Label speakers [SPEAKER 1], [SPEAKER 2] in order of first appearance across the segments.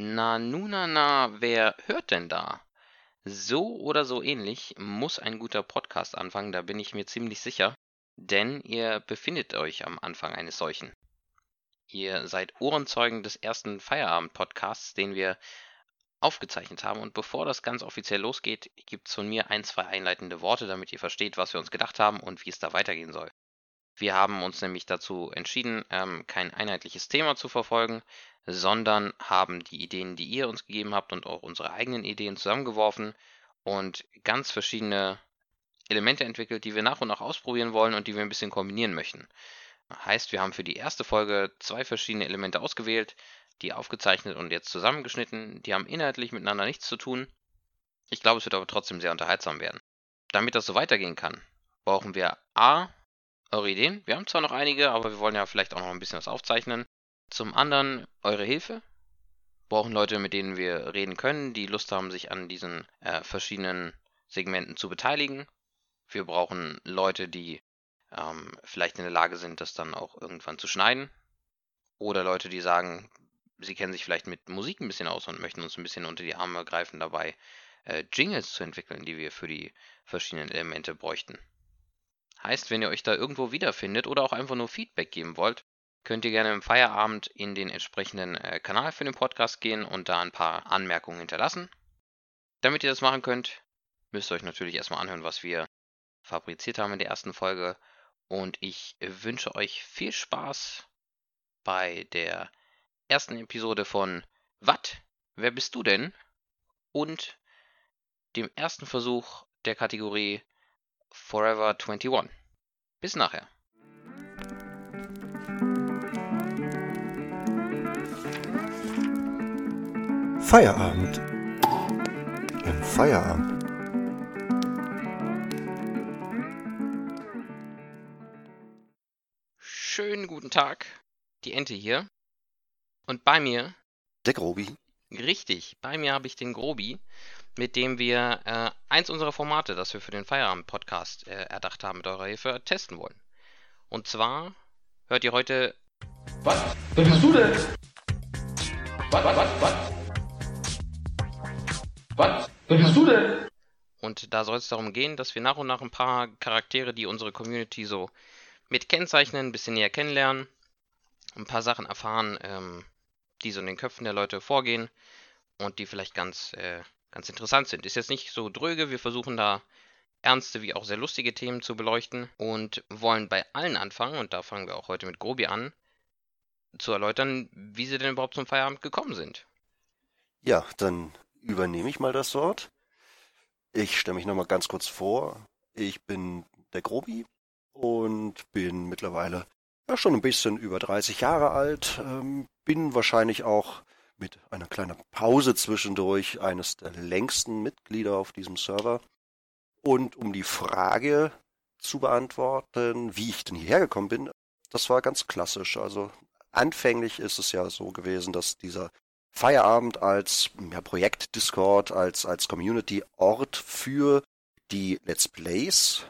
[SPEAKER 1] Na, nu, na, na, wer hört denn da? So oder so ähnlich muss ein guter Podcast anfangen, da bin ich mir ziemlich sicher, denn ihr befindet euch am Anfang eines solchen. Ihr seid Ohrenzeugen des ersten Feierabend-Podcasts, den wir aufgezeichnet haben. Und bevor das ganz offiziell losgeht, gibt es von mir ein, zwei einleitende Worte, damit ihr versteht, was wir uns gedacht haben und wie es da weitergehen soll. Wir haben uns nämlich dazu entschieden, ähm, kein einheitliches Thema zu verfolgen, sondern haben die Ideen, die ihr uns gegeben habt und auch unsere eigenen Ideen zusammengeworfen und ganz verschiedene Elemente entwickelt, die wir nach und nach ausprobieren wollen und die wir ein bisschen kombinieren möchten. Heißt, wir haben für die erste Folge zwei verschiedene Elemente ausgewählt, die aufgezeichnet und jetzt zusammengeschnitten. Die haben inhaltlich miteinander nichts zu tun. Ich glaube, es wird aber trotzdem sehr unterhaltsam werden. Damit das so weitergehen kann, brauchen wir A, eure Ideen. Wir haben zwar noch einige, aber wir wollen ja vielleicht auch noch ein bisschen was aufzeichnen. Zum anderen eure Hilfe. Wir brauchen Leute, mit denen wir reden können, die Lust haben, sich an diesen äh, verschiedenen Segmenten zu beteiligen. Wir brauchen Leute, die ähm, vielleicht in der Lage sind, das dann auch irgendwann zu schneiden. Oder Leute, die sagen, sie kennen sich vielleicht mit Musik ein bisschen aus und möchten uns ein bisschen unter die Arme greifen dabei, äh, Jingles zu entwickeln, die wir für die verschiedenen Elemente bräuchten. Heißt, wenn ihr euch da irgendwo wiederfindet oder auch einfach nur Feedback geben wollt, könnt ihr gerne im Feierabend in den entsprechenden äh, Kanal für den Podcast gehen und da ein paar Anmerkungen hinterlassen. Damit ihr das machen könnt, müsst ihr euch natürlich erstmal anhören, was wir fabriziert haben in der ersten Folge. Und ich wünsche euch viel Spaß bei der ersten Episode von Wat? Wer bist du denn? Und dem ersten Versuch der Kategorie Forever 21. Bis nachher.
[SPEAKER 2] Feierabend. Im Feierabend.
[SPEAKER 1] Schönen guten Tag. Die Ente hier. Und bei mir.
[SPEAKER 2] Der Grobi.
[SPEAKER 1] Richtig, bei mir habe ich den Grobi, mit dem wir äh, eins unserer Formate, das wir für den Feierabend-Podcast äh, erdacht haben, mit eurer Hilfe testen wollen. Und zwar hört ihr heute.
[SPEAKER 3] Was? Wer bist du denn? Was, was, was, was? Was? Wer bist du denn?
[SPEAKER 1] Und da soll es darum gehen, dass wir nach und nach ein paar Charaktere, die unsere Community so mit kennzeichnen, ein bisschen näher kennenlernen, ein paar Sachen erfahren, ähm, die so in den Köpfen der Leute vorgehen und die vielleicht ganz, äh, ganz interessant sind. Ist jetzt nicht so dröge, wir versuchen da ernste wie auch sehr lustige Themen zu beleuchten und wollen bei allen anfangen, und da fangen wir auch heute mit Grobi an, zu erläutern, wie sie denn überhaupt zum Feierabend gekommen sind.
[SPEAKER 2] Ja, dann übernehme ich mal das Wort. Ich stelle mich nochmal ganz kurz vor. Ich bin der Grobi und bin mittlerweile ja, schon ein bisschen über 30 Jahre alt. Ähm, bin wahrscheinlich auch mit einer kleinen Pause zwischendurch eines der längsten Mitglieder auf diesem Server. Und um die Frage zu beantworten, wie ich denn hierher gekommen bin, das war ganz klassisch. Also anfänglich ist es ja so gewesen, dass dieser Feierabend als ja, Projekt Discord, als, als Community-Ort für die Let's Plays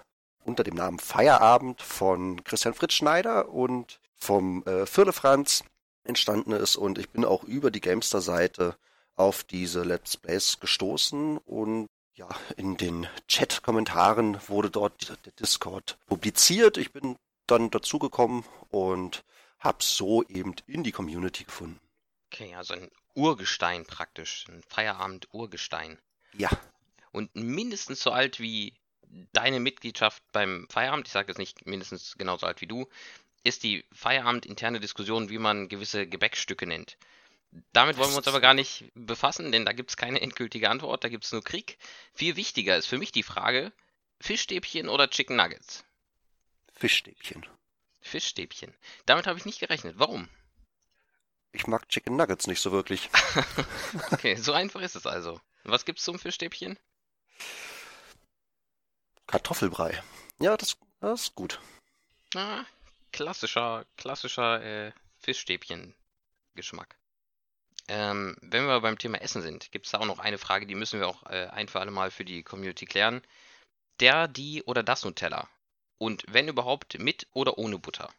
[SPEAKER 2] unter dem Namen Feierabend von Christian Fritz Schneider und vom äh, Firlefanz entstanden ist. Und ich bin auch über die Gamester-Seite auf diese Let's Plays gestoßen und ja, in den Chat-Kommentaren wurde dort der Discord publiziert. Ich bin dann dazugekommen und habe so eben in die Community gefunden.
[SPEAKER 1] Okay, also ein Urgestein praktisch, ein Feierabend-Urgestein.
[SPEAKER 2] Ja.
[SPEAKER 1] Und mindestens so alt wie deine Mitgliedschaft beim Feierabend, ich sage jetzt nicht mindestens genauso alt wie du, ist die Feierabend-interne Diskussion, wie man gewisse Gebäckstücke nennt. Damit wollen wir uns aber gar nicht befassen, denn da gibt es keine endgültige Antwort, da gibt es nur Krieg. Viel wichtiger ist für mich die Frage, Fischstäbchen oder Chicken Nuggets?
[SPEAKER 2] Fischstäbchen.
[SPEAKER 1] Fischstäbchen. Damit habe ich nicht gerechnet. Warum?
[SPEAKER 2] Ich mag Chicken Nuggets nicht so wirklich.
[SPEAKER 1] okay, so einfach ist es also. Was gibt's zum Fischstäbchen?
[SPEAKER 2] Kartoffelbrei. Ja, das, das ist gut.
[SPEAKER 1] Ah, klassischer, klassischer äh, Fischstäbchen-Geschmack. Ähm, wenn wir beim Thema Essen sind, gibt es da auch noch eine Frage, die müssen wir auch äh, ein für alle Mal für die Community klären. Der, die oder das Nutella? Und wenn überhaupt, mit oder ohne Butter?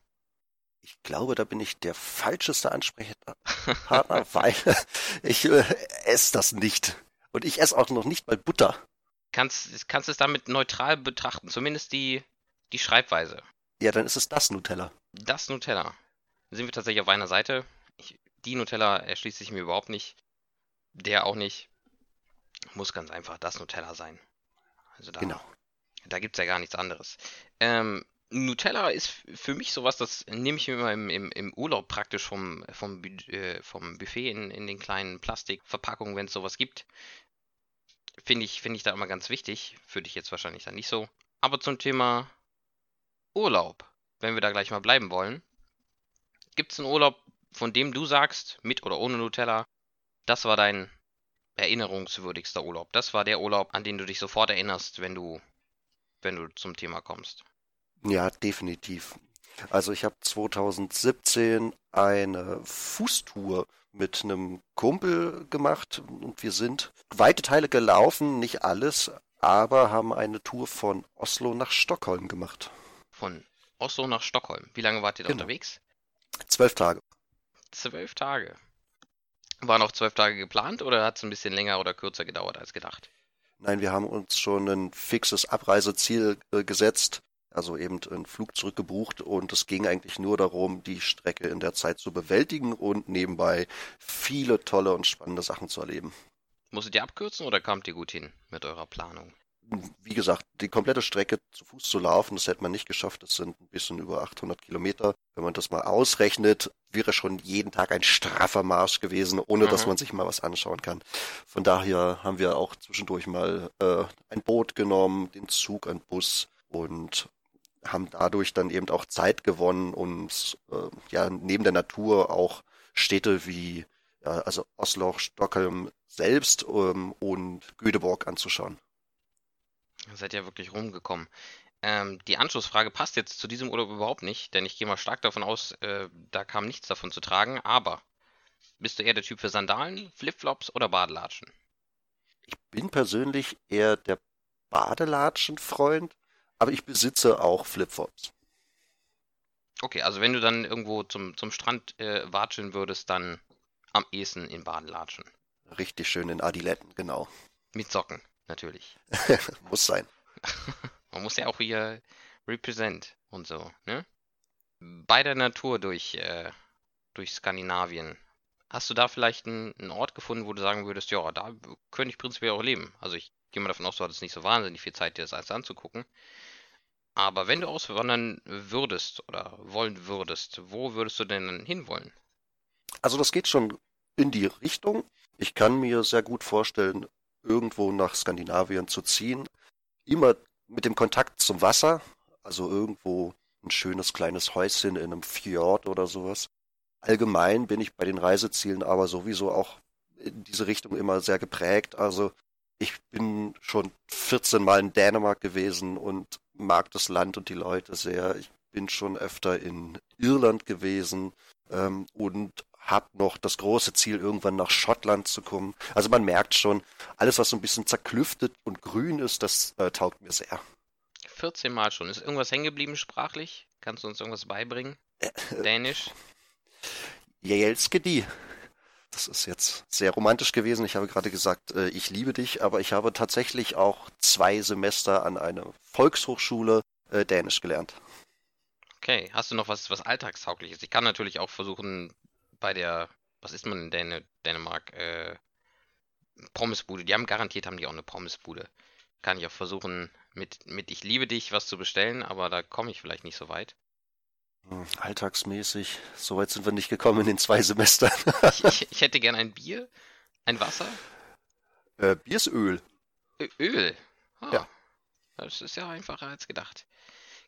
[SPEAKER 2] Ich glaube, da bin ich der falscheste Ansprechpartner, weil ich äh, esse das nicht. Und ich esse auch noch nicht mal Butter.
[SPEAKER 1] Kannst, kannst es damit neutral betrachten, zumindest die, die Schreibweise.
[SPEAKER 2] Ja, dann ist es das Nutella.
[SPEAKER 1] Das Nutella. Dann sind wir tatsächlich auf einer Seite. Ich, die Nutella erschließt sich mir überhaupt nicht. Der auch nicht. Muss ganz einfach das Nutella sein. Also da,
[SPEAKER 2] Genau.
[SPEAKER 1] da gibt es ja gar nichts anderes. Ähm, Nutella ist für mich sowas, das nehme ich mir immer im, im, im Urlaub praktisch vom, vom, äh, vom Buffet in, in den kleinen Plastikverpackungen, wenn es sowas gibt. Finde ich, finde ich da immer ganz wichtig. Für dich jetzt wahrscheinlich dann nicht so. Aber zum Thema Urlaub, wenn wir da gleich mal bleiben wollen. Gibt es einen Urlaub, von dem du sagst, mit oder ohne Nutella, das war dein erinnerungswürdigster Urlaub? Das war der Urlaub, an den du dich sofort erinnerst, wenn du, wenn du zum Thema kommst.
[SPEAKER 2] Ja, definitiv. Also ich habe 2017 eine Fußtour mit einem Kumpel gemacht und wir sind weite Teile gelaufen, nicht alles, aber haben eine Tour von Oslo nach Stockholm gemacht.
[SPEAKER 1] Von Oslo nach Stockholm. Wie lange wart ihr da
[SPEAKER 2] Genau.
[SPEAKER 1] unterwegs?
[SPEAKER 2] Zwölf Tage.
[SPEAKER 1] Zwölf Tage. Waren auch zwölf Tage geplant oder hat es ein bisschen länger oder kürzer gedauert als gedacht?
[SPEAKER 2] Nein, wir haben uns schon ein fixes Abreiseziel äh, gesetzt, also eben einen Flug zurückgebucht und es ging eigentlich nur darum, die Strecke in der Zeit zu bewältigen und nebenbei viele tolle und spannende Sachen zu erleben.
[SPEAKER 1] Musstet ihr abkürzen oder kamt ihr gut hin mit eurer Planung?
[SPEAKER 2] Wie gesagt, die komplette Strecke zu Fuß zu laufen, das hätte man nicht geschafft. Das sind ein bisschen über 800 Kilometer. Wenn man das mal ausrechnet, wäre schon jeden Tag ein straffer Marsch gewesen, ohne dass
[SPEAKER 1] Mhm.
[SPEAKER 2] man sich mal was anschauen kann. Von daher haben wir auch zwischendurch mal äh, ein Boot genommen, den Zug, einen Bus und haben dadurch dann eben auch Zeit gewonnen, uns äh, ja neben der Natur auch Städte wie ja, also Oslo, Stockholm selbst ähm, und Göteborg anzuschauen.
[SPEAKER 1] Ihr seid ja wirklich rumgekommen. Ähm, die Anschlussfrage passt jetzt zu diesem Urlaub überhaupt nicht, denn ich gehe mal stark davon aus, äh, da kam nichts davon zu tragen. Aber bist du eher der Typ für Sandalen, Flipflops oder Badelatschen?
[SPEAKER 2] Ich bin persönlich eher der Badelatschen-Freund, aber ich besitze auch Flipflops.
[SPEAKER 1] Okay, also wenn du dann irgendwo zum, zum Strand äh, watscheln würdest, dann am ehesten in Badelatschen.
[SPEAKER 2] Richtig schön in Adiletten, genau.
[SPEAKER 1] Mit Socken, natürlich.
[SPEAKER 2] Muss sein.
[SPEAKER 1] Man muss ja auch hier represent und so, ne? Bei der Natur durch, äh, durch Skandinavien, hast du da vielleicht einen, einen Ort gefunden, wo du sagen würdest, ja, da könnte ich prinzipiell auch leben? Also ich gehe mal davon aus, du hattest nicht so wahnsinnig viel Zeit, dir das alles anzugucken. Aber wenn du auswandern würdest oder wollen würdest, wo würdest du denn hinwollen?
[SPEAKER 2] Also das geht schon in die Richtung. Ich kann mir sehr gut vorstellen, irgendwo nach Skandinavien zu ziehen. Immer mit dem Kontakt zum Wasser, also irgendwo ein schönes kleines Häuschen in einem Fjord oder sowas. Allgemein bin ich bei den Reisezielen aber sowieso auch in diese Richtung immer sehr geprägt. Also ich bin schon 14 Mal in Dänemark gewesen und mag das Land und die Leute sehr. Ich bin schon öfter in Irland gewesen ähm, und habe noch das große Ziel, irgendwann nach Schottland zu kommen. Also man merkt schon, alles, was so ein bisschen zerklüftet und grün ist, das äh, taugt mir sehr.
[SPEAKER 1] 14 Mal schon. Ist irgendwas hängen geblieben sprachlich? Kannst du uns irgendwas beibringen? Dänisch?
[SPEAKER 2] Jelskedi. Das ist jetzt sehr romantisch gewesen. Ich habe gerade gesagt, äh, ich liebe dich, aber ich habe tatsächlich auch zwei Semester an einer Volkshochschule äh, Dänisch gelernt.
[SPEAKER 1] Okay, hast du noch was, was Alltagstaugliches? Ich kann natürlich auch versuchen, bei der, was ist man in Dän Dänemark? Äh, Pommesbude. Die haben garantiert, haben die auch eine Pommesbude. Kann ich auch versuchen, mit, mit Ich liebe dich was zu bestellen, aber da komme ich vielleicht nicht so weit.
[SPEAKER 2] Hm, Alltagsmäßig, so weit sind wir nicht gekommen in den zwei Semestern.
[SPEAKER 1] Ich, ich, ich hätte gern ein Bier, ein Wasser,
[SPEAKER 2] äh, Bier ist Öl.
[SPEAKER 1] Ö Öl. Ah,
[SPEAKER 2] Ja.
[SPEAKER 1] Das ist ja einfacher als gedacht.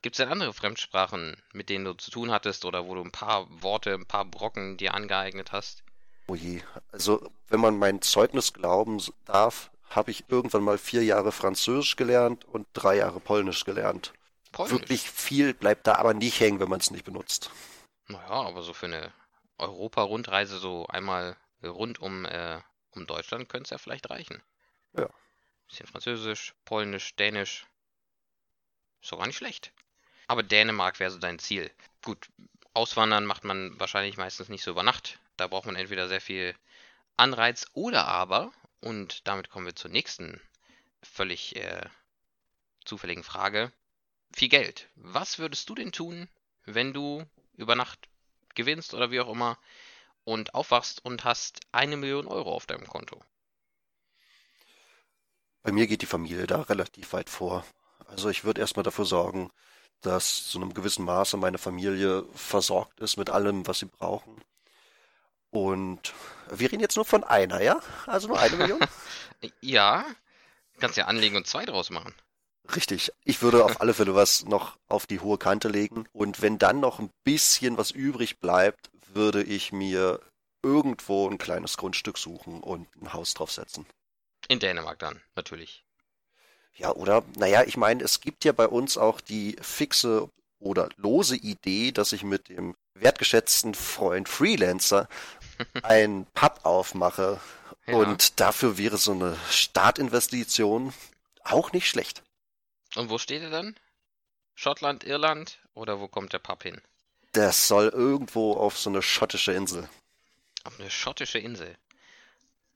[SPEAKER 1] Gibt es denn andere Fremdsprachen, mit denen du zu tun hattest oder wo du ein paar Worte, ein paar Brocken dir angeeignet hast?
[SPEAKER 2] Oh je. Also, wenn man mein Zeugnis glauben darf, habe ich irgendwann mal vier Jahre Französisch gelernt und drei Jahre Polnisch gelernt.
[SPEAKER 1] Polnisch.
[SPEAKER 2] Wirklich viel bleibt da aber nicht hängen, wenn man es nicht benutzt.
[SPEAKER 1] Naja, aber so für eine Europa-Rundreise so einmal rund um, äh, um Deutschland könnte es ja vielleicht reichen.
[SPEAKER 2] Ja.
[SPEAKER 1] Bisschen Französisch, Polnisch, Dänisch. Ist doch gar nicht schlecht. Aber Dänemark wäre so dein Ziel. Gut, Auswandern macht man wahrscheinlich meistens nicht so über Nacht. Da braucht man entweder sehr viel Anreiz oder aber, und damit kommen wir zur nächsten völlig äh, zufälligen Frage, viel Geld. Was würdest du denn tun, wenn du über Nacht gewinnst oder wie auch immer und aufwachst und hast eine Million Euro auf deinem Konto?
[SPEAKER 2] Bei mir geht die Familie da relativ weit vor. Also ich würde erstmal dafür sorgen, dass zu einem gewissen Maße meine Familie versorgt ist mit allem, was sie brauchen. Und wir reden jetzt nur von einer, ja? Also nur eine Million?
[SPEAKER 1] ja, kannst ja anlegen und zwei draus machen.
[SPEAKER 2] Richtig. Ich würde auf alle Fälle was noch auf die hohe Kante legen. Und wenn dann noch ein bisschen was übrig bleibt, würde ich mir irgendwo ein kleines Grundstück suchen und ein Haus draufsetzen.
[SPEAKER 1] In Dänemark dann, natürlich.
[SPEAKER 2] Ja, oder, naja, ich meine, es gibt ja bei uns auch die fixe oder lose Idee, dass ich mit dem wertgeschätzten Freund Freelancer ein Pub aufmache. Ja. Und dafür wäre so eine Startinvestition auch nicht schlecht.
[SPEAKER 1] Und wo steht er dann? Schottland, Irland oder wo kommt der Pub hin?
[SPEAKER 2] Das soll irgendwo auf so eine schottische Insel.
[SPEAKER 1] Auf eine schottische Insel.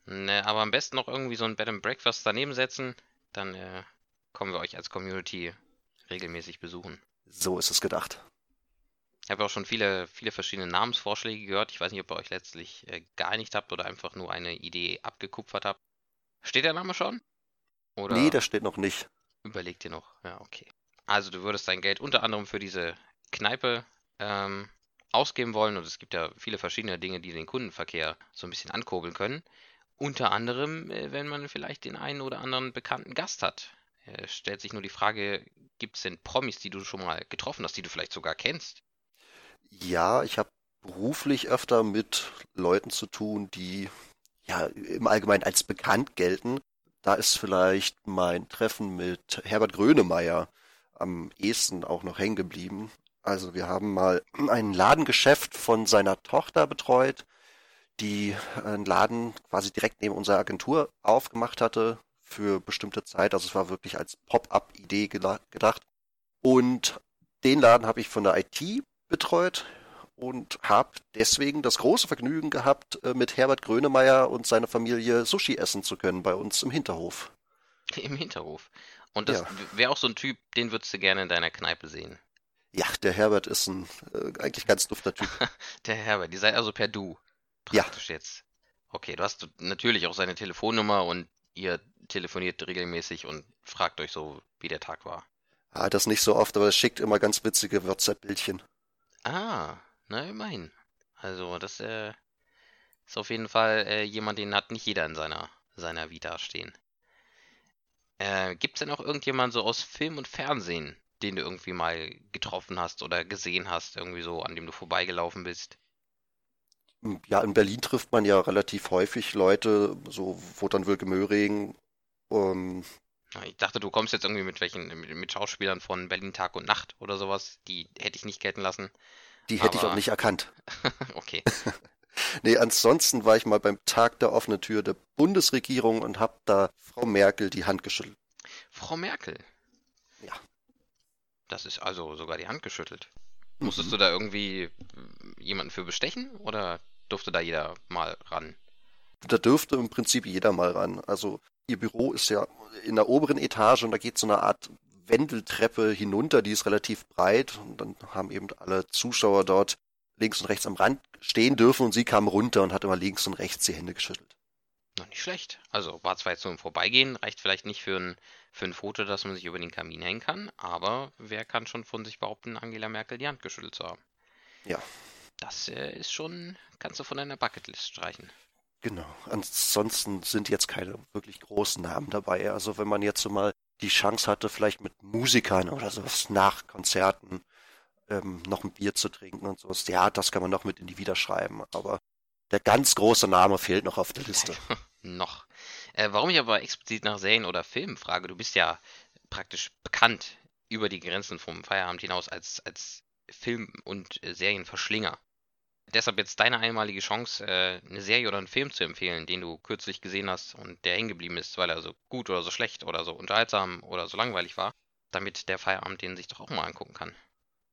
[SPEAKER 1] Ne, aber am besten noch irgendwie so ein Bed and Breakfast daneben setzen. Dann äh, kommen wir euch als Community regelmäßig besuchen.
[SPEAKER 2] So ist es gedacht.
[SPEAKER 1] Ich habe auch schon viele, viele verschiedene Namensvorschläge gehört. Ich weiß nicht, ob ihr euch letztlich äh, geeinigt habt oder einfach nur eine Idee abgekupfert habt. Steht der Name schon?
[SPEAKER 2] Oder nee, der steht noch nicht.
[SPEAKER 1] Überlegt ihr noch? Ja, okay. Also du würdest dein Geld unter anderem für diese Kneipe ähm, ausgeben wollen und es gibt ja viele verschiedene Dinge, die den Kundenverkehr so ein bisschen ankurbeln können. Unter anderem, äh, wenn man vielleicht den einen oder anderen bekannten Gast hat. Äh, stellt sich nur die Frage, gibt es denn Promis, die du schon mal getroffen hast, die du vielleicht sogar kennst?
[SPEAKER 2] Ja, ich habe beruflich öfter mit Leuten zu tun, die ja im Allgemeinen als bekannt gelten. Da ist vielleicht mein Treffen mit Herbert Grönemeyer am ehesten auch noch hängen geblieben. Also wir haben mal ein Ladengeschäft von seiner Tochter betreut, die einen Laden quasi direkt neben unserer Agentur aufgemacht hatte für bestimmte Zeit. Also es war wirklich als Pop-up-Idee gedacht. Und den Laden habe ich von der IT betreut und habe deswegen das große Vergnügen gehabt, äh, mit Herbert Grönemeyer und seiner Familie Sushi essen zu können bei uns im Hinterhof.
[SPEAKER 1] Im Hinterhof. Und das ja. wäre auch so ein Typ, den würdest du gerne in deiner Kneipe sehen.
[SPEAKER 2] Ja, der Herbert ist ein äh, eigentlich ganz dufter Typ.
[SPEAKER 1] der Herbert, die seid also per Du. Praktisch ja. jetzt. Okay, du hast natürlich auch seine Telefonnummer und ihr telefoniert regelmäßig und fragt euch so, wie der Tag war.
[SPEAKER 2] Ah, das nicht so oft, aber es schickt immer ganz witzige WhatsApp-Bildchen.
[SPEAKER 1] Ah, na immerhin. Also das äh, ist auf jeden Fall äh, jemand, den hat nicht jeder in seiner, seiner Vita stehen. Äh, Gibt es denn auch irgendjemand so aus Film und Fernsehen, den du irgendwie mal getroffen hast oder gesehen hast, irgendwie so, an dem du vorbeigelaufen bist?
[SPEAKER 2] Ja, in Berlin trifft man ja relativ häufig Leute, so wo dann Wilke Möhring. Ähm,
[SPEAKER 1] ich dachte, du kommst jetzt irgendwie mit welchen, mit Schauspielern von Berlin Tag und Nacht oder sowas. Die hätte ich nicht gelten lassen.
[SPEAKER 2] Die hätte Aber... ich auch nicht erkannt.
[SPEAKER 1] okay.
[SPEAKER 2] nee, ansonsten war ich mal beim Tag der offenen Tür der Bundesregierung und habe da Frau Merkel die Hand geschüttelt.
[SPEAKER 1] Frau Merkel?
[SPEAKER 2] Ja.
[SPEAKER 1] Das ist also sogar die Hand geschüttelt. Mhm. Musstest du da irgendwie jemanden für bestechen oder durfte da jeder mal ran?
[SPEAKER 2] Da dürfte im Prinzip jeder mal ran. Also ihr Büro ist ja in der oberen Etage und da geht so eine Art Wendeltreppe hinunter, die ist relativ breit und dann haben eben alle Zuschauer dort links und rechts am Rand stehen dürfen und sie kam runter und hat immer links und rechts die Hände geschüttelt.
[SPEAKER 1] Na, nicht schlecht. Also war zwar jetzt so ein Vorbeigehen, reicht vielleicht nicht für ein, für ein Foto, dass man sich über den Kamin hängen kann, aber wer kann schon von sich behaupten, Angela Merkel die Hand geschüttelt zu haben?
[SPEAKER 2] Ja.
[SPEAKER 1] Das äh, ist schon, kannst du von deiner Bucketlist streichen.
[SPEAKER 2] Genau. Ansonsten sind jetzt keine wirklich großen Namen dabei. Also wenn man jetzt so mal die Chance hatte, vielleicht mit Musikern oder sowas nach Konzerten ähm, noch ein Bier zu trinken und sowas, ja, das kann man noch mit in die Wiederschreiben. Aber der ganz große Name fehlt noch auf der Liste.
[SPEAKER 1] noch. Äh, warum ich aber explizit nach Serien oder Filmen frage, du bist ja praktisch bekannt über die Grenzen vom Feierabend hinaus als, als Film- und äh, Serienverschlinger. Deshalb jetzt deine einmalige Chance, äh, eine Serie oder einen Film zu empfehlen, den du kürzlich gesehen hast und der hängen geblieben ist, weil er so gut oder so schlecht oder so unterhaltsam oder so langweilig war, damit der Feierabend den sich doch auch mal angucken kann.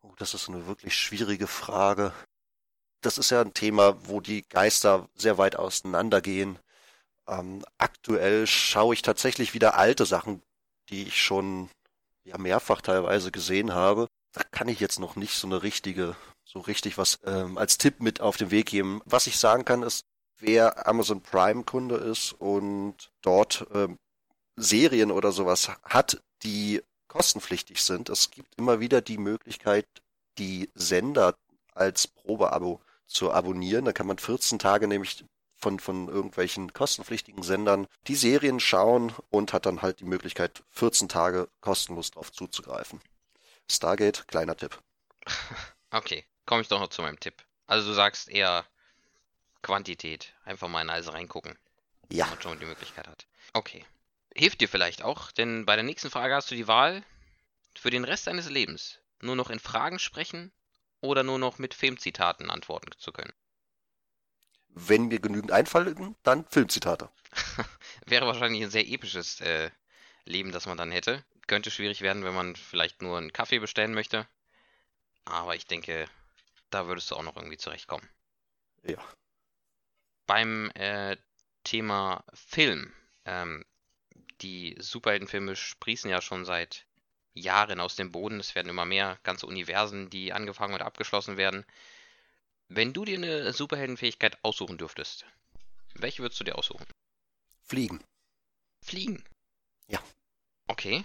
[SPEAKER 2] Oh, das ist eine wirklich schwierige Frage. Das ist ja ein Thema, wo die Geister sehr weit auseinandergehen. Ähm, aktuell schaue ich tatsächlich wieder alte Sachen, die ich schon ja mehrfach teilweise gesehen habe. Da kann ich jetzt noch nicht so eine richtige, so richtig was ähm, als Tipp mit auf den Weg geben. Was ich sagen kann, ist, wer Amazon Prime Kunde ist und dort ähm, Serien oder sowas hat, die kostenpflichtig sind. Es gibt immer wieder die Möglichkeit, die Sender als Probeabo zu abonnieren. Da kann man 14 Tage nämlich von, von irgendwelchen kostenpflichtigen Sendern die Serien schauen und hat dann halt die Möglichkeit, 14 Tage kostenlos drauf zuzugreifen. Stargate, kleiner Tipp.
[SPEAKER 1] Okay, komme ich doch noch zu meinem Tipp. Also du sagst eher Quantität. Einfach mal in alles reingucken.
[SPEAKER 2] Ja.
[SPEAKER 1] Wenn man schon die Möglichkeit hat. Okay. Hilft dir vielleicht auch, denn bei der nächsten Frage hast du die Wahl, für den Rest deines Lebens nur noch in Fragen sprechen oder nur noch mit Filmzitaten antworten zu können.
[SPEAKER 2] Wenn mir genügend einfallen, dann Filmzitate.
[SPEAKER 1] Wäre wahrscheinlich ein sehr episches äh, Leben, das man dann hätte. Könnte schwierig werden, wenn man vielleicht nur einen Kaffee bestellen möchte. Aber ich denke, da würdest du auch noch irgendwie zurechtkommen.
[SPEAKER 2] Ja.
[SPEAKER 1] Beim äh, Thema Film. Ähm, die Superheldenfilme sprießen ja schon seit Jahren aus dem Boden. Es werden immer mehr ganze Universen, die angefangen und abgeschlossen werden. Wenn du dir eine Superheldenfähigkeit aussuchen dürftest, welche würdest du dir aussuchen?
[SPEAKER 2] Fliegen.
[SPEAKER 1] Fliegen.
[SPEAKER 2] Ja.
[SPEAKER 1] Okay.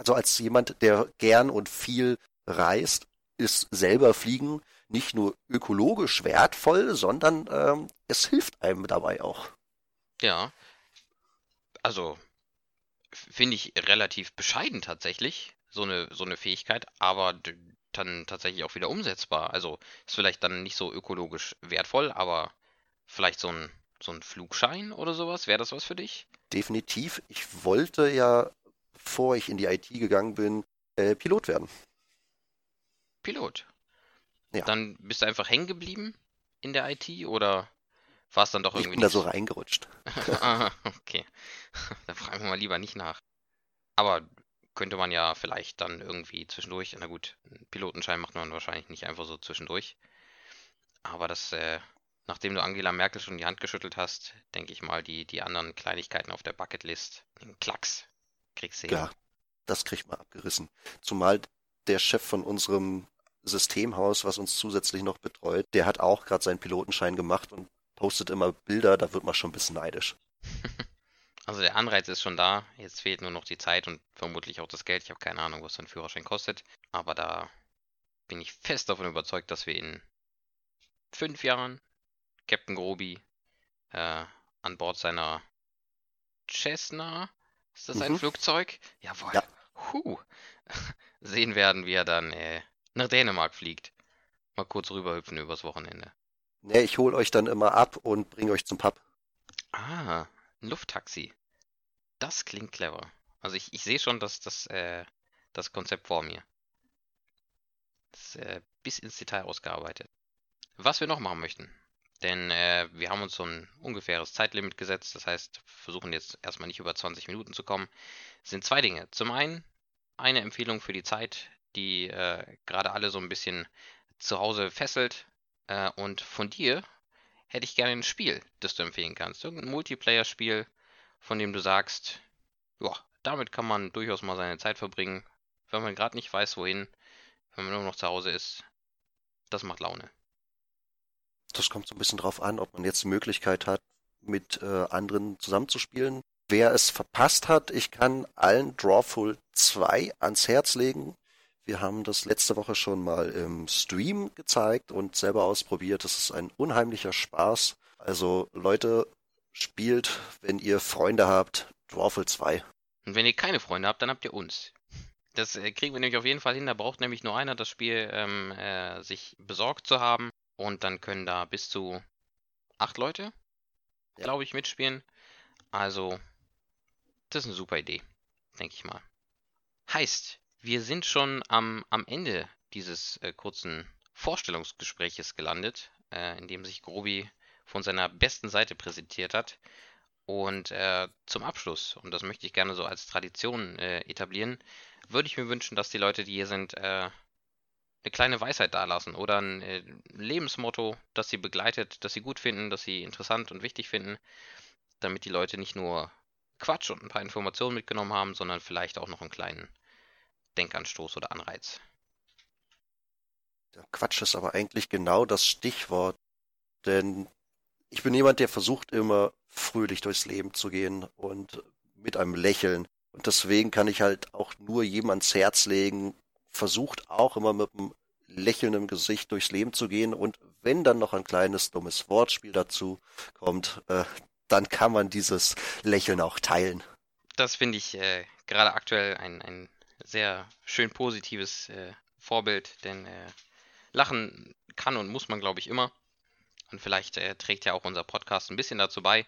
[SPEAKER 2] Also als jemand, der gern und viel reist, ist selber Fliegen nicht nur ökologisch wertvoll, sondern ähm, es hilft einem dabei auch.
[SPEAKER 1] Ja. Also, finde ich relativ bescheiden tatsächlich, so eine, so eine Fähigkeit, aber dann tatsächlich auch wieder umsetzbar. Also, ist vielleicht dann nicht so ökologisch wertvoll, aber vielleicht so ein, so ein Flugschein oder sowas, wäre das was für dich?
[SPEAKER 2] Definitiv. Ich wollte ja, bevor ich in die IT gegangen bin, äh, Pilot werden.
[SPEAKER 1] Pilot.
[SPEAKER 2] Ja.
[SPEAKER 1] Dann bist du einfach hängen geblieben in der IT oder war es dann doch
[SPEAKER 2] Ich
[SPEAKER 1] irgendwie
[SPEAKER 2] bin da so reingerutscht.
[SPEAKER 1] Ah, okay. Da fragen wir mal lieber nicht nach. Aber könnte man ja vielleicht dann irgendwie zwischendurch, na gut, einen Pilotenschein macht man wahrscheinlich nicht einfach so zwischendurch. Aber das, äh, nachdem du Angela Merkel schon die Hand geschüttelt hast, denke ich mal, die, die anderen Kleinigkeiten auf der Bucketlist, den Klacks, kriegst du hin.
[SPEAKER 2] Ja, das kriegt man abgerissen. Zumal der Chef von unserem Systemhaus, was uns zusätzlich noch betreut, der hat auch gerade seinen Pilotenschein gemacht und postet immer Bilder, da wird man schon ein bisschen neidisch.
[SPEAKER 1] Also der Anreiz ist schon da, jetzt fehlt nur noch die Zeit und vermutlich auch das Geld. Ich habe keine Ahnung, was so ein Führerschein kostet, aber da bin ich fest davon überzeugt, dass wir in fünf Jahren Captain Groby äh, an Bord seiner Cessna, ist das ein
[SPEAKER 2] Mhm.
[SPEAKER 1] Flugzeug? Jawohl.
[SPEAKER 2] Ja.
[SPEAKER 1] Huh. Sehen werden, wie er dann äh, nach Dänemark fliegt. Mal kurz rüberhüpfen übers Wochenende.
[SPEAKER 2] Ne, ich hol euch dann immer ab und bringe euch zum Pub.
[SPEAKER 1] Ah, ein Lufttaxi. Das klingt clever. Also ich, ich sehe schon das, das, äh, das Konzept vor mir. Das äh, bis ins Detail ausgearbeitet. Was wir noch machen möchten. Denn äh, wir haben uns so ein ungefähres Zeitlimit gesetzt. Das heißt, versuchen jetzt erstmal nicht über 20 Minuten zu kommen. Es sind zwei Dinge. Zum einen eine Empfehlung für die Zeit, die äh, gerade alle so ein bisschen zu Hause fesselt. Äh, und von dir hätte ich gerne ein Spiel, das du empfehlen kannst. Irgendein Multiplayer-Spiel, von dem du sagst, ja, damit kann man durchaus mal seine Zeit verbringen, wenn man gerade nicht weiß, wohin, wenn man nur noch zu Hause ist. Das macht Laune.
[SPEAKER 2] Das kommt so ein bisschen drauf an, ob man jetzt die Möglichkeit hat, mit äh, anderen zusammenzuspielen. Wer es verpasst hat, ich kann allen Drawful 2 ans Herz legen. Wir haben das letzte Woche schon mal im Stream gezeigt und selber ausprobiert. Das ist ein unheimlicher Spaß. Also Leute, spielt, wenn ihr Freunde habt, Drawful 2.
[SPEAKER 1] Und wenn ihr keine Freunde habt, dann habt ihr uns. Das äh, kriegen wir nämlich auf jeden Fall hin. Da braucht nämlich nur einer das Spiel ähm, äh, sich besorgt zu haben. Und dann können da bis zu acht Leute,
[SPEAKER 2] Ja.
[SPEAKER 1] glaube ich, mitspielen. Also, das ist eine super Idee, denke ich mal. Heißt, wir sind schon am, am Ende dieses äh, kurzen Vorstellungsgespräches gelandet, äh, in dem sich Grobi von seiner besten Seite präsentiert hat. Und äh, zum Abschluss, und das möchte ich gerne so als Tradition äh, etablieren, würde ich mir wünschen, dass die Leute, die hier sind, äh, eine kleine Weisheit dalassen oder ein äh, Lebensmotto, das sie begleitet, das sie gut finden, das sie interessant und wichtig finden, damit die Leute nicht nur Quatsch und ein paar Informationen mitgenommen haben, sondern vielleicht auch noch einen kleinen Denkanstoß oder Anreiz.
[SPEAKER 2] Der Quatsch ist aber eigentlich genau das Stichwort, denn ich bin jemand, der versucht immer fröhlich durchs Leben zu gehen und mit einem Lächeln. Und deswegen kann ich halt auch nur jedem ans Herz legen, versucht auch immer mit einem lächelnden Gesicht durchs Leben zu gehen und wenn dann noch ein kleines dummes Wortspiel dazu kommt, äh, dann kann man dieses Lächeln auch teilen.
[SPEAKER 1] Das finde ich äh, gerade aktuell ein, ein sehr schön positives äh, Vorbild, denn äh, Lachen kann und muss man, glaube ich, immer. Und vielleicht äh, trägt ja auch unser Podcast ein bisschen dazu bei.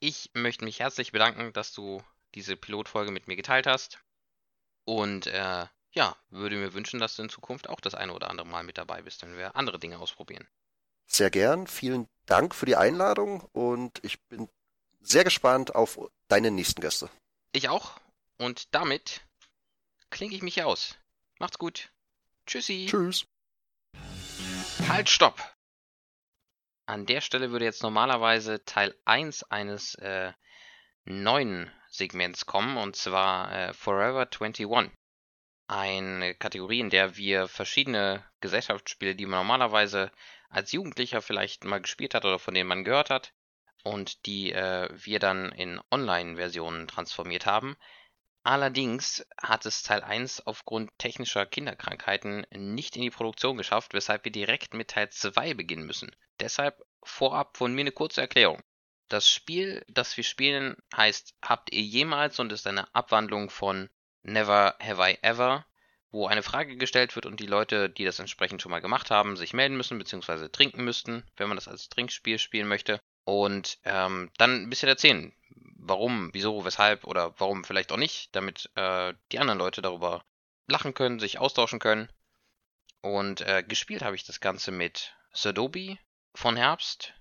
[SPEAKER 1] Ich möchte mich herzlich bedanken, dass du diese Pilotfolge mit mir geteilt hast. Und äh, ja, würde mir wünschen, dass du in Zukunft auch das eine oder andere Mal mit dabei bist, wenn wir andere Dinge ausprobieren.
[SPEAKER 2] Sehr gern. Vielen Dank für die Einladung und ich bin sehr gespannt auf deine nächsten Gäste.
[SPEAKER 1] Ich auch. Und damit klinge ich mich aus. Macht's gut. Tschüssi.
[SPEAKER 2] Tschüss.
[SPEAKER 1] Halt, stopp. An der Stelle würde jetzt normalerweise Teil 1 eines äh, neuen Segments kommen, und zwar äh, Forever 21 eine Kategorie, in der wir verschiedene Gesellschaftsspiele, die man normalerweise als Jugendlicher vielleicht mal gespielt hat oder von denen man gehört hat, und die äh, wir dann in Online-Versionen transformiert haben. Allerdings hat es Teil 1 aufgrund technischer Kinderkrankheiten nicht in die Produktion geschafft, weshalb wir direkt mit Teil 2 beginnen müssen. Deshalb vorab von mir eine kurze Erklärung. Das Spiel, das wir spielen, heißt Habt ihr jemals und ist eine Abwandlung von Never Have I Ever, wo eine Frage gestellt wird und die Leute, die das entsprechend schon mal gemacht haben, sich melden müssen bzw. trinken müssten, wenn man das als Trinkspiel spielen möchte. Und ähm, dann ein bisschen erzählen, warum, wieso, weshalb oder warum vielleicht auch nicht, damit äh, die anderen Leute darüber lachen können, sich austauschen können. Und äh, gespielt habe ich das Ganze mit Sadobi von Herbst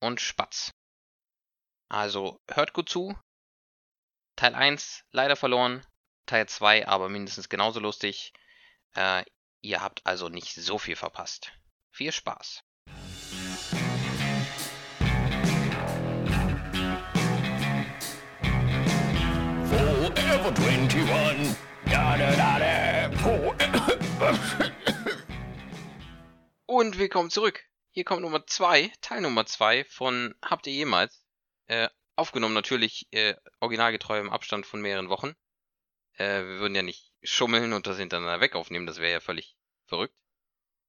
[SPEAKER 1] und Spatz. Also hört gut zu. Teil 1 leider verloren, Teil 2 aber mindestens genauso lustig. Äh, ihr habt also nicht so viel verpasst. Viel Spaß!
[SPEAKER 4] Forever 21. Da, da, da, da. Forever.
[SPEAKER 1] Und willkommen zurück. Hier kommt Nummer 2, Teil Nummer 2 von Habt ihr jemals? Äh, aufgenommen natürlich äh, originalgetreu im Abstand von mehreren Wochen. Äh, wir würden ja nicht schummeln und das hintereinander weg aufnehmen, das wäre ja völlig verrückt.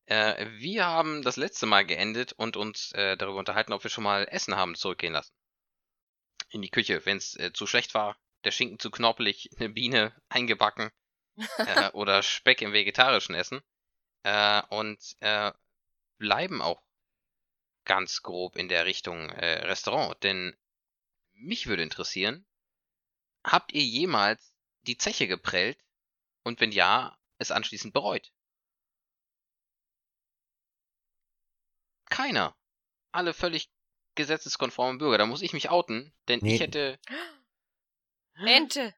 [SPEAKER 1] Äh, wir haben das letzte Mal geendet und uns äh, darüber unterhalten, ob wir schon mal Essen haben zurückgehen lassen. In die Küche, wenn es äh, zu schlecht war, der Schinken zu knorpelig, eine Biene eingebacken äh, oder Speck im vegetarischen Essen. Äh, und äh, bleiben auch ganz grob in der Richtung Restaurant, denn mich würde interessieren, habt ihr jemals die Zeche geprellt und wenn ja, es anschließend bereut? Keiner. Alle völlig gesetzeskonforme Bürger. Da muss ich mich outen, denn
[SPEAKER 5] Nee.
[SPEAKER 1] ich hätte.
[SPEAKER 6] Ente.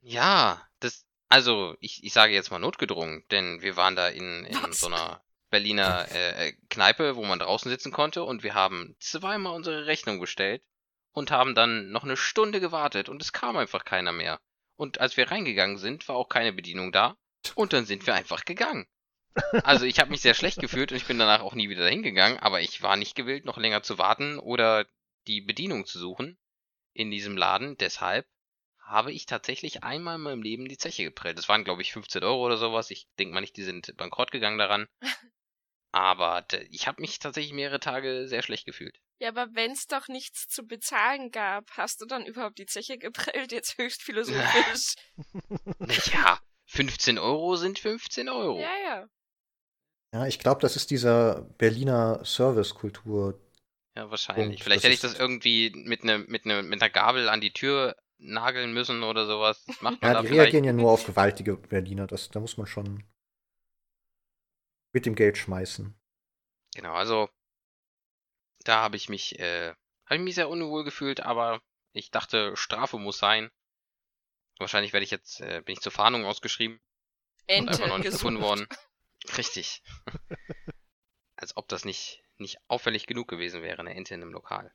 [SPEAKER 1] Ja, das. Also, ich, ich sage jetzt mal notgedrungen, denn wir waren da in, in
[SPEAKER 6] Was?
[SPEAKER 1] so einer Berliner äh, äh, Kneipe, wo man draußen sitzen konnte und wir haben zweimal unsere Rechnung bestellt und haben dann noch eine Stunde gewartet und es kam einfach keiner mehr. Und als wir reingegangen sind, war auch keine Bedienung da und dann sind wir einfach gegangen. Also ich habe mich sehr schlecht gefühlt und ich bin danach auch nie wieder dahin gegangen, aber ich war nicht gewillt, noch länger zu warten oder die Bedienung zu suchen in diesem Laden. Deshalb habe ich tatsächlich einmal in meinem Leben die Zeche geprellt. Das waren, glaube ich, 15 Euro oder sowas. Ich denke mal nicht, die sind bankrott gegangen daran. Aber d- ich habe mich tatsächlich mehrere Tage sehr schlecht gefühlt.
[SPEAKER 6] Ja, aber wenn's doch nichts zu bezahlen gab, hast du dann überhaupt die Zeche geprellt? Jetzt höchst philosophisch.
[SPEAKER 1] Naja, 15 Euro sind 15 Euro.
[SPEAKER 6] ja, ja.
[SPEAKER 5] Ja, ich glaube, das ist dieser Berliner Servicekultur.
[SPEAKER 1] Ja, wahrscheinlich.
[SPEAKER 5] Punkt.
[SPEAKER 1] Vielleicht
[SPEAKER 5] Das
[SPEAKER 1] hätte ich das irgendwie mit, ne, mit, ne, mit einer Gabel an die Tür nageln müssen oder sowas. Das macht man
[SPEAKER 5] Ja,
[SPEAKER 1] da
[SPEAKER 5] die
[SPEAKER 1] vielleicht.
[SPEAKER 5] reagieren ja nur auf gewaltige Berliner. Das, da muss man schon mit dem Geld schmeißen.
[SPEAKER 1] Genau, also da habe ich mich, äh, habe ich mich sehr unwohl gefühlt, aber ich dachte, Strafe muss sein. Wahrscheinlich werde ich jetzt, äh, bin ich zur Fahndung ausgeschrieben und
[SPEAKER 6] Ente
[SPEAKER 1] einfach noch nicht
[SPEAKER 6] gesucht.
[SPEAKER 1] gefunden worden. Richtig. Als ob das nicht, nicht auffällig genug gewesen wäre, eine Ente in einem Lokal.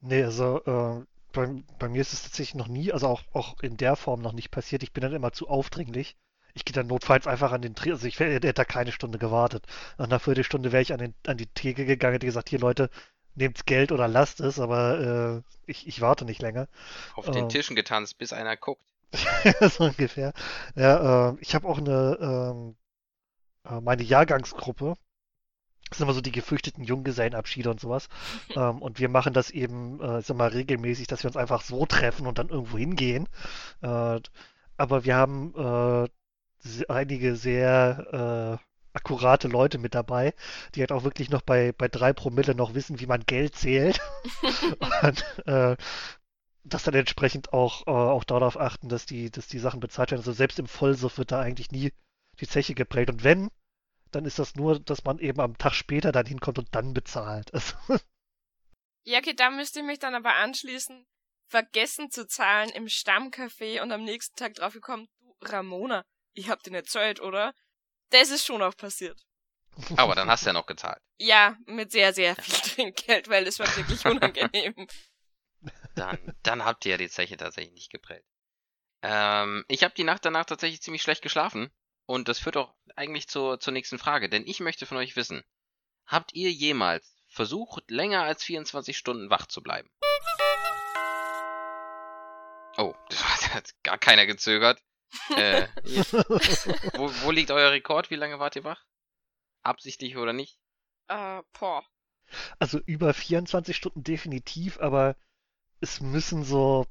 [SPEAKER 7] Nee, also äh, bei, bei mir ist es tatsächlich noch nie, also auch, auch in der Form noch nicht passiert. Ich bin dann immer zu aufdringlich. Ich gehe dann notfalls einfach an den Tresen. Also ich hätte da keine Stunde gewartet. Nach einer Viertelstunde wäre ich an, den, an die Theke gegangen, hätte gesagt, hier Leute, nehmt Geld oder lasst es, aber äh, ich, ich warte nicht länger.
[SPEAKER 1] Auf den
[SPEAKER 7] Ähm.
[SPEAKER 1] Tischen getanzt, bis einer guckt.
[SPEAKER 7] so ungefähr. Ja, äh, ich habe auch eine, ähm, äh, meine Jahrgangsgruppe. Das sind immer so die gefürchteten Junggesellenabschiede und sowas. Ähm, und wir machen das eben, äh, ich sag mal, regelmäßig, dass wir uns einfach so treffen und dann irgendwo hingehen. Äh, aber wir haben äh, einige sehr äh, akkurate Leute mit dabei, die halt auch wirklich noch bei, bei drei Promille noch wissen, wie man Geld zählt. und äh, das dann entsprechend auch, äh, auch darauf achten, dass die, dass die Sachen bezahlt werden. Also selbst im Vollsuff wird da eigentlich nie die Zeche geprägt. Und wenn, dann ist das nur, dass man eben am Tag später dann hinkommt und dann bezahlt. Also,
[SPEAKER 6] Ja, okay, da müsst ihr mich dann aber anschließen. Vergessen zu zahlen im Stammcafé und am nächsten Tag draufgekommen, du Ramona, ich hab dir nicht zahlt, oder? Das ist schon auch passiert.
[SPEAKER 1] Aber dann hast du ja noch gezahlt.
[SPEAKER 6] Ja, mit sehr, sehr viel Trinkgeld, weil es war wirklich unangenehm.
[SPEAKER 1] Dann, dann habt ihr ja die Zeche tatsächlich nicht geprellt. Ähm, ich habe die Nacht danach tatsächlich ziemlich schlecht geschlafen. Und das führt auch eigentlich zur, zur nächsten Frage. Denn ich möchte von euch wissen, habt ihr jemals versucht, länger als 24 Stunden wach zu bleiben? Oh, das hat gar keiner gezögert. Äh, wo, wo liegt euer Rekord? Wie lange wart ihr wach? Absichtlich oder nicht?
[SPEAKER 6] Äh, boah.
[SPEAKER 7] also über 24 Stunden definitiv, aber es müssen so,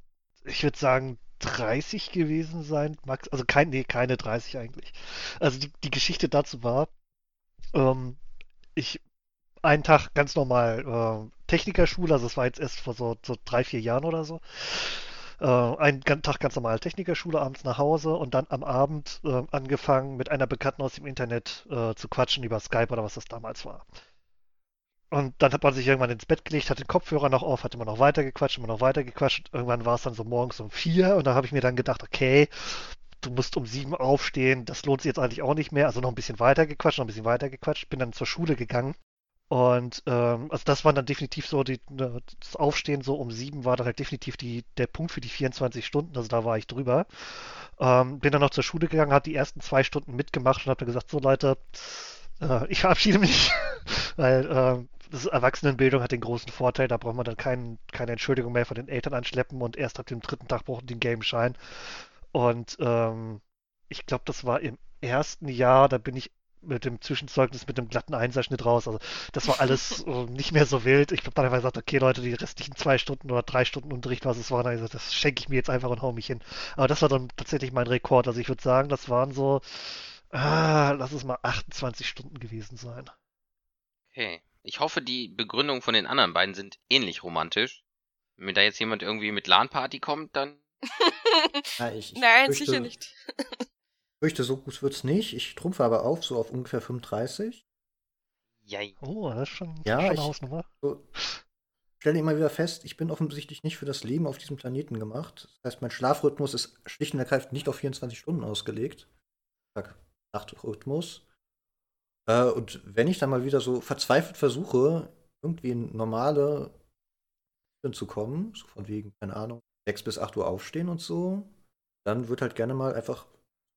[SPEAKER 7] ich würde sagen, 30 gewesen sein. Max, also kein, nee, keine 30 eigentlich. Also die, die Geschichte dazu war, ähm, ich einen Tag ganz normal äh, Technikerschule, also es war jetzt erst vor so, so drei, vier Jahren oder so. Äh, einen Tag ganz normal Technikerschule, abends nach Hause und dann am Abend äh, angefangen mit einer Bekannten aus dem Internet äh, zu quatschen über Skype oder was das damals war. Und dann hat man sich irgendwann ins Bett gelegt, hat den Kopfhörer noch auf, hat immer noch weiter gequatscht, immer noch weiter gequatscht. Irgendwann war es dann so morgens um vier und da habe ich mir dann gedacht, okay, du musst um sieben aufstehen, das lohnt sich jetzt eigentlich auch nicht mehr. Also noch ein bisschen weiter gequatscht, noch ein bisschen weiter gequatscht, bin dann zur Schule gegangen. Und ähm, also das war dann definitiv so, die, ne, das Aufstehen so um sieben war dann halt definitiv die, der Punkt für die 24 Stunden, also da war ich drüber. Ähm, bin dann noch zur Schule gegangen, habe die ersten zwei Stunden mitgemacht und habe dann gesagt, so Leute, äh, ich verabschiede mich, weil äh, das Erwachsenenbildung hat den großen Vorteil, da braucht man dann kein, keine Entschuldigung mehr von den Eltern anschleppen und erst ab dem dritten Tag brauchen die einen Game-Schein. Und ähm, ich glaube, das war im ersten Jahr, da bin ich mit dem Zwischenzeugnis mit dem glatten Einserschnitt raus. Also das war alles äh, nicht mehr so wild. Ich habe dann einfach gesagt, okay Leute, die restlichen zwei Stunden oder drei Stunden Unterricht, was es war, dann hab ich gesagt, das schenke ich mir jetzt einfach und hau mich hin. Aber das war dann tatsächlich mein Rekord. Also ich würde sagen, das waren so, ah, lass es mal 28 Stunden gewesen sein.
[SPEAKER 1] Okay. Ich hoffe, die Begründungen von den anderen beiden sind ähnlich romantisch. Wenn da jetzt jemand irgendwie mit LAN-Party kommt, dann.
[SPEAKER 5] Ja, ich, ich
[SPEAKER 6] Nein,
[SPEAKER 5] fürchte,
[SPEAKER 6] sicher nicht.
[SPEAKER 5] Fürchte, so gut wird's nicht. Ich trumpfe aber auf, so auf ungefähr 35.
[SPEAKER 1] Jei.
[SPEAKER 7] Oh, das ist schon,
[SPEAKER 5] Ja,
[SPEAKER 7] schon eine
[SPEAKER 5] ich-
[SPEAKER 7] Hausnummer.
[SPEAKER 5] So, stelle immer wieder fest, ich bin offensichtlich nicht für das Leben auf diesem Planeten gemacht. Das heißt, mein Schlafrhythmus ist schlicht und ergreifend nicht auf 24 Stunden ausgelegt. Tag, Nachtrhythmus. Äh, und wenn ich dann mal wieder so verzweifelt versuche, irgendwie in normale zu kommen, so von wegen, keine Ahnung, 6 bis 8 Uhr aufstehen und so, dann wird halt gerne mal einfach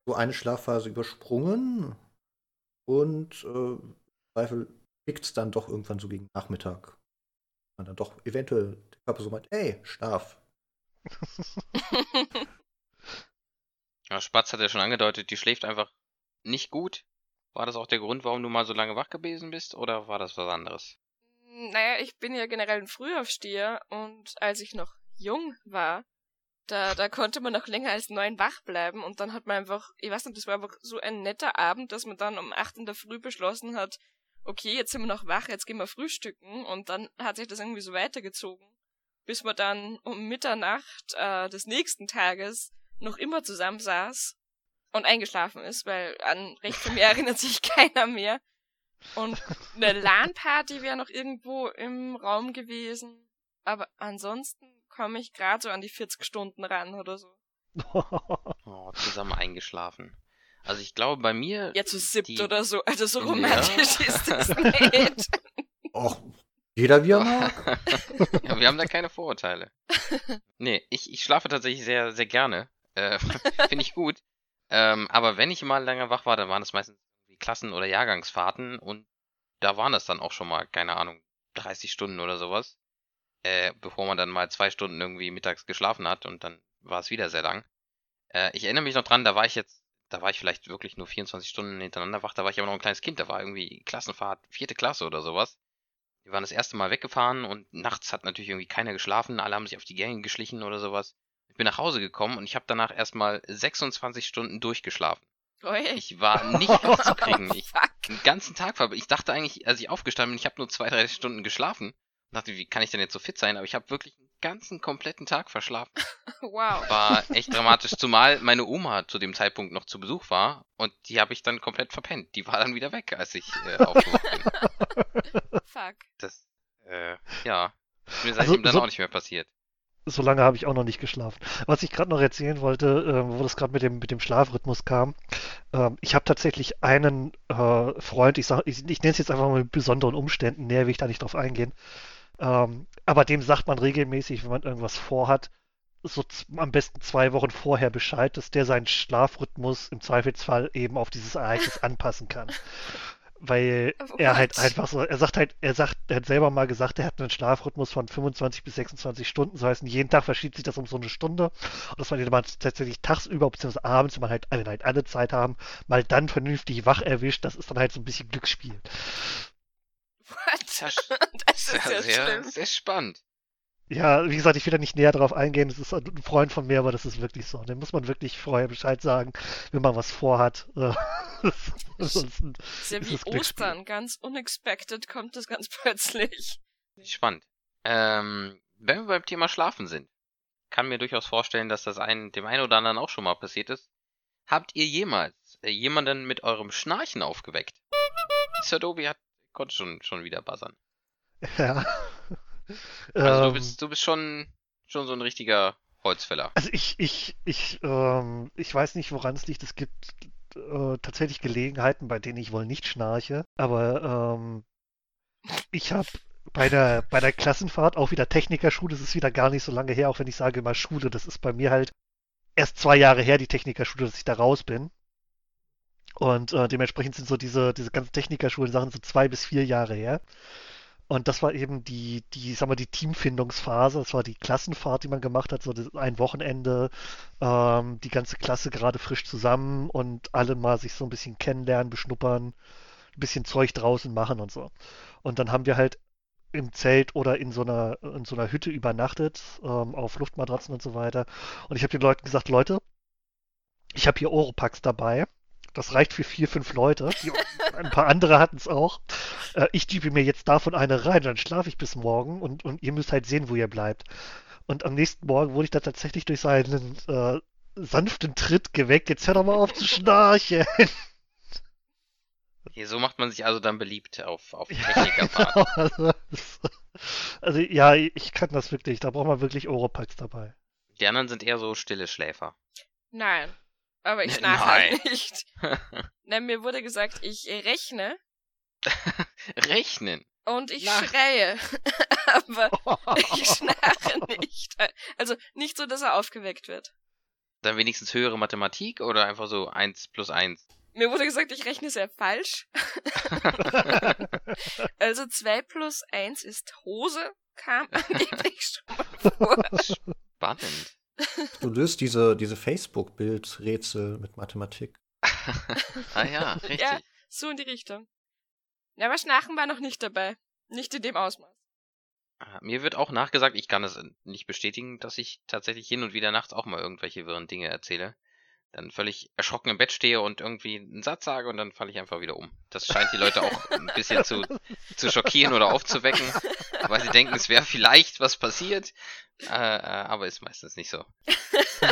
[SPEAKER 5] so eine Schlafphase übersprungen und äh, im Zweifel pickt es dann doch irgendwann so gegen Nachmittag. Und dann doch eventuell der Körper so meint, ey, Schlaf.
[SPEAKER 1] Ja, Spatz hat ja schon angedeutet, die schläft einfach nicht gut. War das auch der Grund, warum du mal so lange wach gewesen bist, oder war das was anderes?
[SPEAKER 6] Naja, ich bin ja generell ein Frühaufsteher und als ich noch jung war, da, da konnte man noch länger als neun wach bleiben und dann hat man einfach, ich weiß nicht, das war einfach so ein netter Abend, dass man dann um acht in der Früh beschlossen hat, okay, jetzt sind wir noch wach, jetzt gehen wir frühstücken und dann hat sich das irgendwie so weitergezogen, bis man dann um Mitternacht äh, des nächsten Tages noch immer zusammensaß und eingeschlafen ist, weil an recht viel mehr erinnert sich keiner mehr. Und eine LAN-Party wäre noch irgendwo im Raum gewesen. Aber ansonsten komme ich gerade so an die 40 Stunden ran oder so.
[SPEAKER 1] Oh, zusammen eingeschlafen. Also ich glaube, bei mir.
[SPEAKER 6] Ja, zu siebt
[SPEAKER 1] die-
[SPEAKER 6] oder so. Also so
[SPEAKER 1] Ja.
[SPEAKER 6] romantisch ist das nicht.
[SPEAKER 5] Och, jeder wie er mag.
[SPEAKER 1] ja, wir haben da keine Vorurteile. Nee, ich, ich schlafe tatsächlich sehr, sehr gerne. Äh, Finde ich gut. Ähm, aber wenn ich mal länger wach war, dann waren es meistens irgendwie Klassen- oder Jahrgangsfahrten und da waren es dann auch schon mal, keine Ahnung, 30 Stunden oder sowas. Äh, bevor man dann mal zwei Stunden irgendwie mittags geschlafen hat und dann war es wieder sehr lang. Äh, ich erinnere mich noch dran, da war ich jetzt, da war ich vielleicht wirklich nur 24 Stunden hintereinander wach, da war ich aber noch ein kleines Kind, da war irgendwie Klassenfahrt, vierte Klasse oder sowas. Wir waren das erste Mal weggefahren und nachts hat natürlich irgendwie keiner geschlafen, alle haben sich auf die Gänge geschlichen oder sowas. Ich bin nach Hause gekommen und ich habe danach erstmal 26 Stunden durchgeschlafen.
[SPEAKER 6] Oi.
[SPEAKER 1] Ich war nicht aufzukriegen. Ich, den ganzen Tag war. Ich dachte eigentlich, als ich aufgestanden bin, ich habe nur zwei, drei Stunden geschlafen. Dachte, wie kann ich denn jetzt so fit sein? Aber ich habe wirklich einen ganzen kompletten Tag verschlafen.
[SPEAKER 6] Wow.
[SPEAKER 1] War echt dramatisch. Zumal meine Oma zu dem Zeitpunkt noch zu Besuch war und die habe ich dann komplett verpennt. Die war dann wieder weg, als ich äh, aufgewacht bin.
[SPEAKER 6] Fuck.
[SPEAKER 1] Das, äh, ja. Ist mir
[SPEAKER 7] Also,
[SPEAKER 1] seitdem dann
[SPEAKER 7] so-
[SPEAKER 1] auch nicht mehr passiert.
[SPEAKER 7] So lange habe ich auch noch nicht geschlafen. Was ich gerade noch erzählen wollte, äh, wo das gerade mit dem, mit dem Schlafrhythmus kam, ähm, ich habe tatsächlich einen äh, Freund, ich, sag, ich, ich nenne es jetzt einfach mal mit besonderen Umständen, näher will ich da nicht drauf eingehen, ähm, aber dem sagt man regelmäßig, wenn man irgendwas vorhat, so am besten zwei Wochen vorher Bescheid, dass der seinen Schlafrhythmus im Zweifelsfall eben auf dieses Ereignis anpassen kann. Weil er halt einfach so, er sagt halt, er sagt, er hat selber mal gesagt, er hat einen Schlafrhythmus von 25 bis 26 Stunden. So heißt, jeden Tag verschiebt sich das um so eine Stunde. Und dass man den mal tatsächlich tagsüber, beziehungsweise abends, wenn man halt, wenn halt alle Zeit haben, mal dann vernünftig wach erwischt, das ist dann halt so ein bisschen Glücksspiel.
[SPEAKER 6] What? Das ist ja
[SPEAKER 1] Sehr, sehr,
[SPEAKER 6] schlimm.
[SPEAKER 1] sehr spannend.
[SPEAKER 7] Ja, wie gesagt, ich will da nicht näher drauf eingehen. Das ist ein Freund von mir, aber das ist wirklich so. Dem muss man wirklich vorher Bescheid sagen, wenn man was vorhat. Ansonsten
[SPEAKER 6] Das ist ja
[SPEAKER 7] ist
[SPEAKER 6] wie
[SPEAKER 7] Glücksspiel.
[SPEAKER 6] Ostern. Ganz unexpected kommt das ganz plötzlich.
[SPEAKER 1] Spannend. Ähm, wenn wir beim Thema Schlafen sind, kann mir durchaus vorstellen, dass das ein, dem einen oder anderen auch schon mal passiert ist. Habt ihr jemals äh, jemanden mit eurem Schnarchen aufgeweckt? Sir Dobi hat, konnte schon, schon wieder buzzern.
[SPEAKER 7] Ja.
[SPEAKER 1] Also du
[SPEAKER 7] Ähm,
[SPEAKER 1] bist, du bist schon, schon so ein richtiger Holzfäller.
[SPEAKER 7] Also ich, ich, ich, ähm, ich weiß nicht, woran es liegt. Es gibt äh, tatsächlich Gelegenheiten, bei denen ich wohl nicht schnarche. Aber ähm, ich habe bei der, bei der Klassenfahrt auch wieder Technikerschule. Das ist wieder gar nicht so lange her, auch wenn ich sage immer Schule. Das ist bei mir halt erst zwei Jahre her, die Technikerschule, dass ich da raus bin. Und äh, dementsprechend sind so diese, diese ganzen Technikerschulen-Sachen so zwei bis vier Jahre her. Und das war eben die, die, sag mal, die Teamfindungsphase. Das war die Klassenfahrt, die man gemacht hat, so ein Wochenende, ähm, die ganze Klasse gerade frisch zusammen und alle mal sich so ein bisschen kennenlernen, beschnuppern, ein bisschen Zeug draußen machen und so. Und dann haben wir halt im Zelt oder in so einer, in so einer Hütte übernachtet, ähm, auf Luftmatratzen und so weiter. Und ich habe den Leuten gesagt, Leute, ich habe hier Oropax dabei. Das reicht für vier, fünf Leute. Die, ein paar andere hatten es auch. Äh, ich gebe mir jetzt davon eine rein, dann schlafe ich bis morgen und, und ihr müsst halt sehen, wo ihr bleibt. Und am nächsten Morgen wurde ich dann tatsächlich durch seinen äh, sanften Tritt geweckt. Jetzt hör doch mal auf zu schnarchen.
[SPEAKER 1] Hier, so macht man sich also dann beliebt auf, auf
[SPEAKER 7] Ja,
[SPEAKER 1] Technikerfahrt.
[SPEAKER 7] genau. Also, also ja, ich kann das wirklich. Da braucht man wirklich Oropax dabei.
[SPEAKER 1] Die anderen sind eher so stille Schläfer.
[SPEAKER 6] Nein. Aber ich schnarche halt nicht. Nein, mir wurde gesagt, ich rechne
[SPEAKER 1] Rechnen.
[SPEAKER 6] und ich
[SPEAKER 1] Nach-
[SPEAKER 6] schreie. Aber ich schnarche nicht. Also nicht so, dass er aufgeweckt wird.
[SPEAKER 1] Dann wenigstens höhere Mathematik oder einfach so 1 plus 1?
[SPEAKER 6] Mir wurde gesagt, ich rechne sehr falsch. Also 2 plus 1 ist Hose, kam angeblich schon mal vor.
[SPEAKER 1] Spannend.
[SPEAKER 5] Du löst diese, diese Facebook-Bild-Rätsel mit Mathematik.
[SPEAKER 1] ah ja, richtig.
[SPEAKER 6] Ja. So in die Richtung. Ja, aber Schnarchen war noch nicht dabei. Nicht in dem Ausmaß.
[SPEAKER 1] Ah, Mir wird auch nachgesagt, ich kann es nicht bestätigen, dass ich tatsächlich hin und wieder nachts auch mal irgendwelche wirren Dinge erzähle. Dann völlig erschrocken im Bett stehe und irgendwie einen Satz sage und dann falle ich einfach wieder um. Das scheint die Leute auch ein bisschen zu, zu schockieren oder aufzuwecken, weil sie denken, es wäre vielleicht was passiert, äh, äh, aber ist meistens nicht so.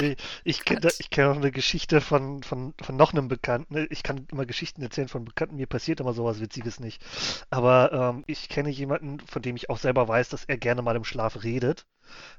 [SPEAKER 7] Nee, ich kenne kenn auch eine Geschichte von, von, von noch einem Bekannten. Ich kann immer Geschichten erzählen von Bekannten. Mir passiert immer sowas Witziges nicht. Aber ähm, ich kenne jemanden, von dem ich auch selber weiß, dass er gerne mal im Schlaf redet.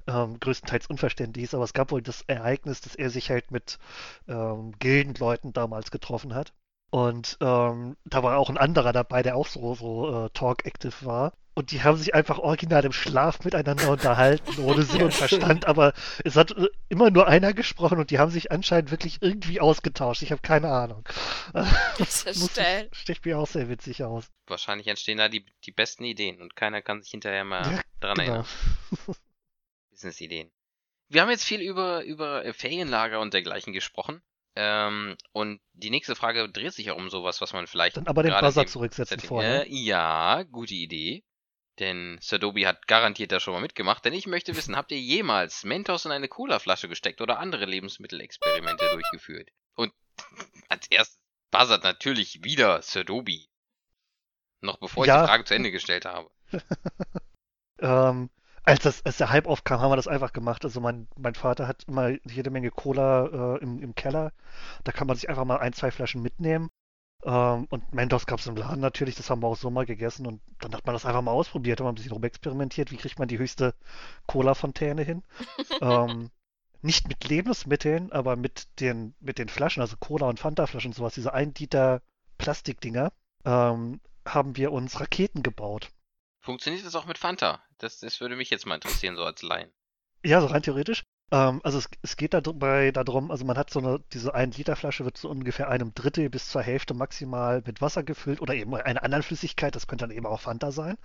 [SPEAKER 7] ähm, größtenteils unverständlich ist, aber es gab wohl das Ereignis, dass er sich halt mit ähm, Gildenleuten damals getroffen hat. Und ähm, da war auch ein anderer dabei, der auch so, so äh, talk-active war. Und die haben sich einfach original im Schlaf miteinander unterhalten, ohne Sinn und Verstand. Aber es hat äh, immer nur einer gesprochen und die haben sich anscheinend wirklich irgendwie ausgetauscht. Ich habe keine Ahnung.
[SPEAKER 6] Das ist
[SPEAKER 7] Muss
[SPEAKER 6] steil.
[SPEAKER 7] ich- Sticht mir auch sehr witzig aus.
[SPEAKER 1] Wahrscheinlich entstehen da die, die besten Ideen und keiner kann sich hinterher mal
[SPEAKER 7] Ja,
[SPEAKER 1] dran
[SPEAKER 7] Genau.
[SPEAKER 1] erinnern. Business-Ideen. Wir haben jetzt viel über, über äh, Ferienlager und dergleichen gesprochen. Ähm, und die nächste Frage dreht sich ja um sowas, was man vielleicht
[SPEAKER 7] Dann aber den Buzzer zurücksetzen vorher.
[SPEAKER 1] Äh, ja, gute Idee. Denn Sadobi hat garantiert da schon mal mitgemacht. Denn ich möchte wissen, habt ihr jemals Mentos in eine Cola-Flasche gesteckt oder andere Lebensmittelexperimente durchgeführt? Und als erstes buzzert natürlich wieder Sadobi. Noch bevor ich
[SPEAKER 7] Ja.
[SPEAKER 1] die Frage zu Ende gestellt habe.
[SPEAKER 7] Ähm, als, das, als der Hype aufkam, haben wir das einfach gemacht. Also mein, mein Vater hat immer jede Menge Cola äh, im, im Keller. Da kann man sich einfach mal ein, zwei Flaschen mitnehmen. Ähm, und Mentos gab es im Laden natürlich, das haben wir auch so mal gegessen. Und dann hat man das einfach mal ausprobiert, haben wir ein bisschen rumexperimentiert. Wie kriegt man die höchste Cola-Fontäne hin? ähm, nicht mit Lebensmitteln, aber mit den, mit den Flaschen, also Cola- und Fanta-Flaschen und sowas, diese 1 Liter Plastikdinger, ähm, haben wir uns Raketen gebaut.
[SPEAKER 1] Funktioniert das auch mit Fanta? Das, das würde mich jetzt mal interessieren, so als Laien.
[SPEAKER 7] Ja, so rein theoretisch. Ähm, also es, es geht dabei darum, also man hat so eine, diese 1 Liter Flasche wird so ungefähr einem Drittel bis zur Hälfte maximal mit Wasser gefüllt oder eben einer anderen Flüssigkeit, das könnte dann eben auch Fanta sein.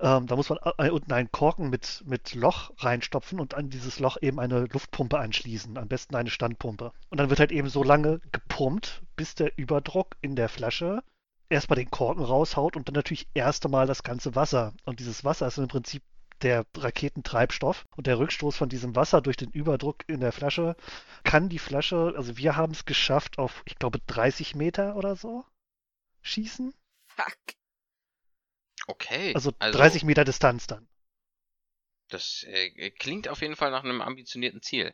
[SPEAKER 7] Ähm, da muss man unten einen Korken mit, mit Loch reinstopfen und an dieses Loch eben eine Luftpumpe anschließen, am besten eine Standpumpe. Und dann wird halt eben so lange gepumpt, bis der Überdruck in der Flasche erstmal den Korken raushaut und dann natürlich erst einmal das ganze Wasser. Und dieses Wasser ist im Prinzip der Raketentreibstoff und der Rückstoß von diesem Wasser durch den Überdruck in der Flasche kann die Flasche, also wir haben es geschafft auf, ich glaube, 30 Meter oder so schießen.
[SPEAKER 6] Fuck.
[SPEAKER 1] Okay.
[SPEAKER 7] Also 30 Meter Distanz dann.
[SPEAKER 1] Das äh, klingt auf jeden Fall nach einem ambitionierten Ziel.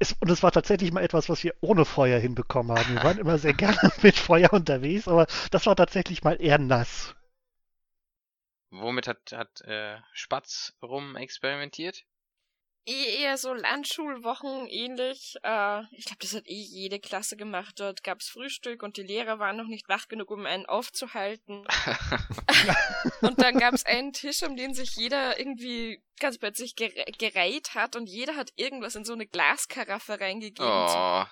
[SPEAKER 7] Es, und es war tatsächlich mal etwas, was wir ohne Feuer hinbekommen haben. Wir waren immer sehr gerne mit Feuer unterwegs, aber das war tatsächlich mal eher nass.
[SPEAKER 1] Womit hat, hat äh, Spatz rum experimentiert?
[SPEAKER 6] Eh eher so Landschulwochen ähnlich. Äh, ich glaube, das hat eh jede Klasse gemacht. Dort gab's Frühstück und die Lehrer waren noch nicht wach genug, um einen aufzuhalten. Und dann gab's einen Tisch, um den sich jeder irgendwie ganz plötzlich gere gereiht hat und jeder hat irgendwas in so eine Glaskaraffe reingegeben.
[SPEAKER 1] oh,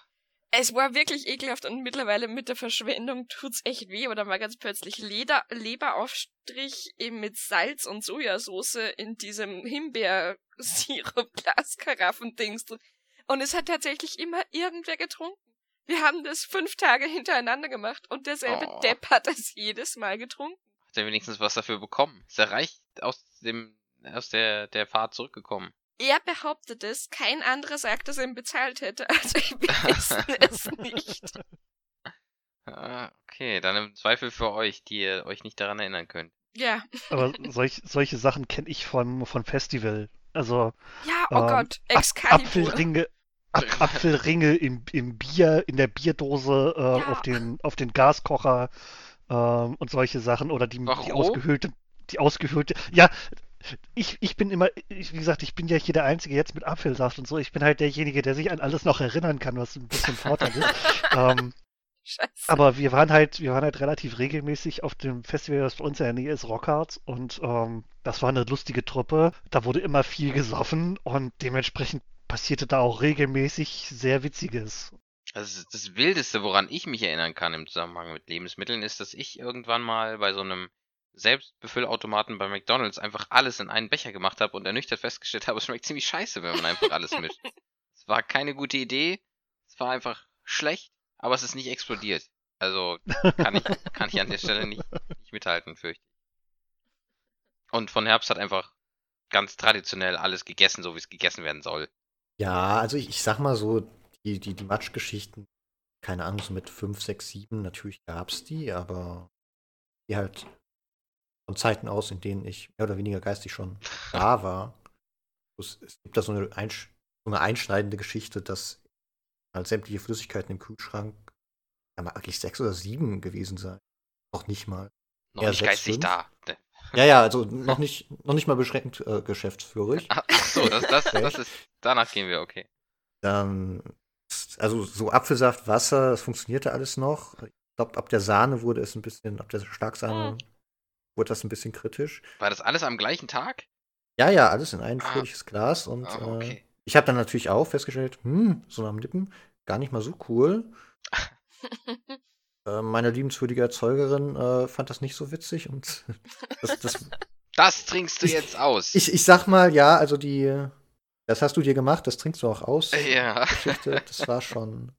[SPEAKER 6] Es war wirklich ekelhaft und mittlerweile mit der Verschwendung tut's echt weh. Oder mal ganz plötzlich Leder Leberaufstrich eben mit Salz und Sojasauce in diesem Himbeersirup-Glaskaraffendings drin. Und es hat tatsächlich immer irgendwer getrunken. Wir haben das fünf Tage hintereinander gemacht und derselbe
[SPEAKER 1] Oh.
[SPEAKER 6] Depp hat das jedes Mal getrunken.
[SPEAKER 1] hat er wenigstens was dafür bekommen? Ist er reich aus dem aus der, der Fahrt zurückgekommen?
[SPEAKER 6] Er behauptet es, kein anderer sagt, dass er ihn bezahlt hätte. Also wir wissen es nicht.
[SPEAKER 1] Ah, okay, dann im Zweifel für euch, die ihr euch nicht daran erinnern könnt.
[SPEAKER 6] Ja.
[SPEAKER 7] Aber solch, solche Sachen kenne ich von, von Festival. Also
[SPEAKER 6] Ja, oh
[SPEAKER 7] Ähm,
[SPEAKER 6] Gott, Excalibur.
[SPEAKER 7] Apfelringe, Ap Apfelringe im, im Bier, in der Bierdose, äh,
[SPEAKER 6] Ja.
[SPEAKER 7] auf den, auf den Gaskocher ähm, und solche Sachen oder die, die
[SPEAKER 1] Warum?
[SPEAKER 7] ausgehöhlte, die ausgehöhlte. Ja, ich, ich bin immer, ich, wie gesagt, ich bin ja hier der Einzige jetzt mit Apfelsaft und so. Ich bin halt derjenige, der sich an alles noch erinnern kann, was ein bisschen Vorteil ist. ähm,
[SPEAKER 6] Scheiße.
[SPEAKER 7] aber wir waren halt, wir waren halt relativ regelmäßig auf dem Festival, das bei uns in der Nähe ist, Rockharts. Und ähm, das war eine lustige Truppe. Da wurde immer viel gesoffen und dementsprechend passierte da auch regelmäßig sehr Witziges.
[SPEAKER 1] Also das- das Wildeste, woran ich mich erinnern kann im Zusammenhang mit Lebensmitteln, ist, dass ich irgendwann mal bei so einem Selbstbefüllautomaten bei McDonalds einfach alles in einen Becher gemacht habe und ernüchtert festgestellt habe, es schmeckt ziemlich scheiße, wenn man einfach alles mischt. Es war keine gute Idee, es war einfach schlecht, aber es ist nicht explodiert. Also kann ich, kann ich an der Stelle nicht, nicht mithalten, fürchte ich. Und von Herbst hat einfach ganz traditionell alles gegessen, so wie es gegessen werden soll.
[SPEAKER 5] Ja, also ich, ich sag mal so, die, die, die Matschgeschichten, keine Ahnung, so mit 5, 6, 7, natürlich gab's die, aber die halt von Zeiten aus, in denen ich mehr oder weniger geistig schon da war. Es, es gibt da so eine, einsch so eine einschneidende Geschichte, dass halt sämtliche Flüssigkeiten im Kühlschrank ja, mal eigentlich sechs oder sieben gewesen sein. Noch nicht mal.
[SPEAKER 1] Noch
[SPEAKER 5] Ja,
[SPEAKER 1] nicht
[SPEAKER 5] sechs,
[SPEAKER 1] geistig
[SPEAKER 5] fünf.
[SPEAKER 1] da. Ne.
[SPEAKER 5] Ja, ja, also noch nicht, noch nicht mal beschränkt äh, geschäftsführig.
[SPEAKER 1] Ach so, das, das, das ist, danach gehen wir, okay.
[SPEAKER 5] Dann, also so Apfelsaft, Wasser, das funktionierte alles noch. Ich glaube, ab der Sahne wurde es ein bisschen, ab der Starksahne wurde das ein bisschen kritisch.
[SPEAKER 1] War das alles am gleichen Tag?
[SPEAKER 5] Ja, ja, alles in ein
[SPEAKER 1] Ah.
[SPEAKER 5] fröhliches Glas und
[SPEAKER 1] Ah,
[SPEAKER 5] äh,
[SPEAKER 1] okay.
[SPEAKER 5] ich habe dann natürlich auch festgestellt, hm, so am Lippen, gar nicht mal so cool. Äh, meine liebenswürdige Erzeugerin äh, fand das nicht so witzig und das, das,
[SPEAKER 1] Das trinkst du
[SPEAKER 5] Ich-
[SPEAKER 1] jetzt aus.
[SPEAKER 5] ich, ich sag mal, ja, also die, das hast du dir gemacht, das trinkst du auch aus.
[SPEAKER 1] ja.
[SPEAKER 5] Geschichte, das war schon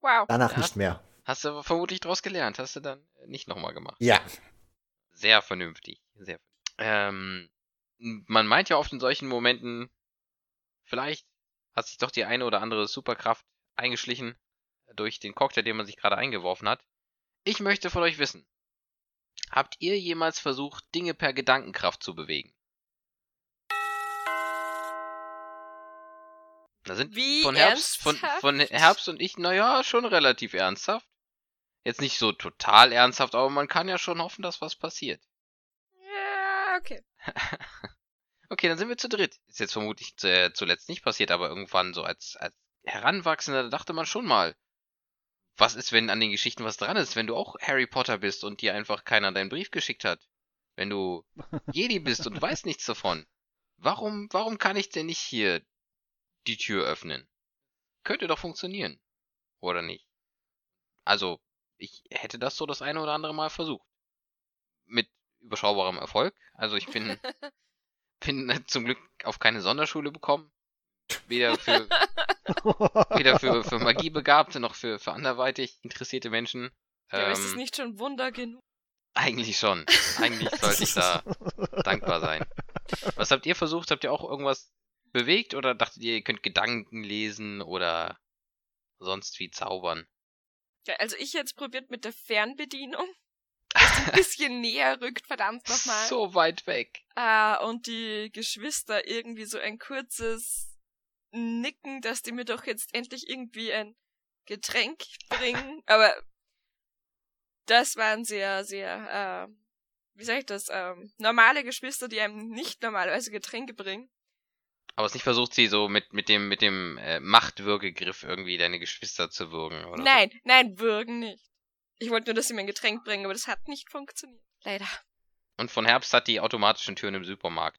[SPEAKER 6] Wow.
[SPEAKER 5] danach
[SPEAKER 1] Ja.
[SPEAKER 5] nicht mehr.
[SPEAKER 1] Hast du vermutlich draus gelernt. Hast du dann nicht nochmal gemacht.
[SPEAKER 5] Ja.
[SPEAKER 1] Sehr vernünftig. Sehr. Ähm, man meint ja oft in solchen Momenten, vielleicht hat sich doch die eine oder andere Superkraft eingeschlichen durch den Cocktail, den man sich gerade eingeworfen hat. Ich möchte von euch wissen, habt ihr jemals versucht, Dinge per Gedankenkraft zu bewegen? Da sind
[SPEAKER 6] Wie
[SPEAKER 1] von Herbst, von, von Herbst und ich, naja, schon relativ ernsthaft. Jetzt nicht so total ernsthaft, aber man kann ja schon hoffen, dass was passiert.
[SPEAKER 6] Ja, okay.
[SPEAKER 1] Okay, dann sind wir zu dritt. Ist jetzt vermutlich zu, äh, zuletzt nicht passiert, aber irgendwann so als, als Heranwachsender da dachte man schon mal, was ist, wenn an den Geschichten was dran ist, wenn du auch Harry Potter bist und dir einfach keiner deinen Brief geschickt hat? Wenn du Jedi bist und weißt nichts davon. Warum, warum kann ich denn nicht hier die Tür öffnen? Könnte doch funktionieren. Oder nicht? Also, ich hätte das so das eine oder andere Mal versucht. Mit überschaubarem Erfolg. Also ich bin bin äh, zum Glück auf keine Sonderschule bekommen. Weder für, weder für, für Magiebegabte noch für, für anderweitig interessierte Menschen.
[SPEAKER 6] Ja, aber ist es
[SPEAKER 1] Ähm,
[SPEAKER 6] nicht schon Wunder genug?
[SPEAKER 1] eigentlich schon. Eigentlich sollte ich da dankbar sein. Was habt ihr versucht? Habt ihr auch irgendwas bewegt oder dachtet ihr, ihr könnt Gedanken lesen oder sonst wie zaubern?
[SPEAKER 6] Also ich jetzt probiert mit der Fernbedienung. Ein bisschen näher rückt, verdammt nochmal.
[SPEAKER 1] So weit weg.
[SPEAKER 6] Ah, und die Geschwister irgendwie so ein kurzes Nicken, dass die mir doch jetzt endlich irgendwie ein Getränk bringen. Aber das waren sehr, sehr, äh, wie sag ich das, ähm, normale Geschwister, die einem nicht normalerweise Getränke bringen.
[SPEAKER 1] Aber es nicht versucht, sie so mit, mit dem, mit dem äh, Machtwürgegriff irgendwie deine Geschwister zu würgen, oder?
[SPEAKER 6] Nein, nein, würgen nicht. Ich wollte nur, dass sie mir ein Getränk bringen, aber das hat nicht funktioniert. Leider.
[SPEAKER 1] So. Und von Herbst hat die automatischen Türen im Supermarkt.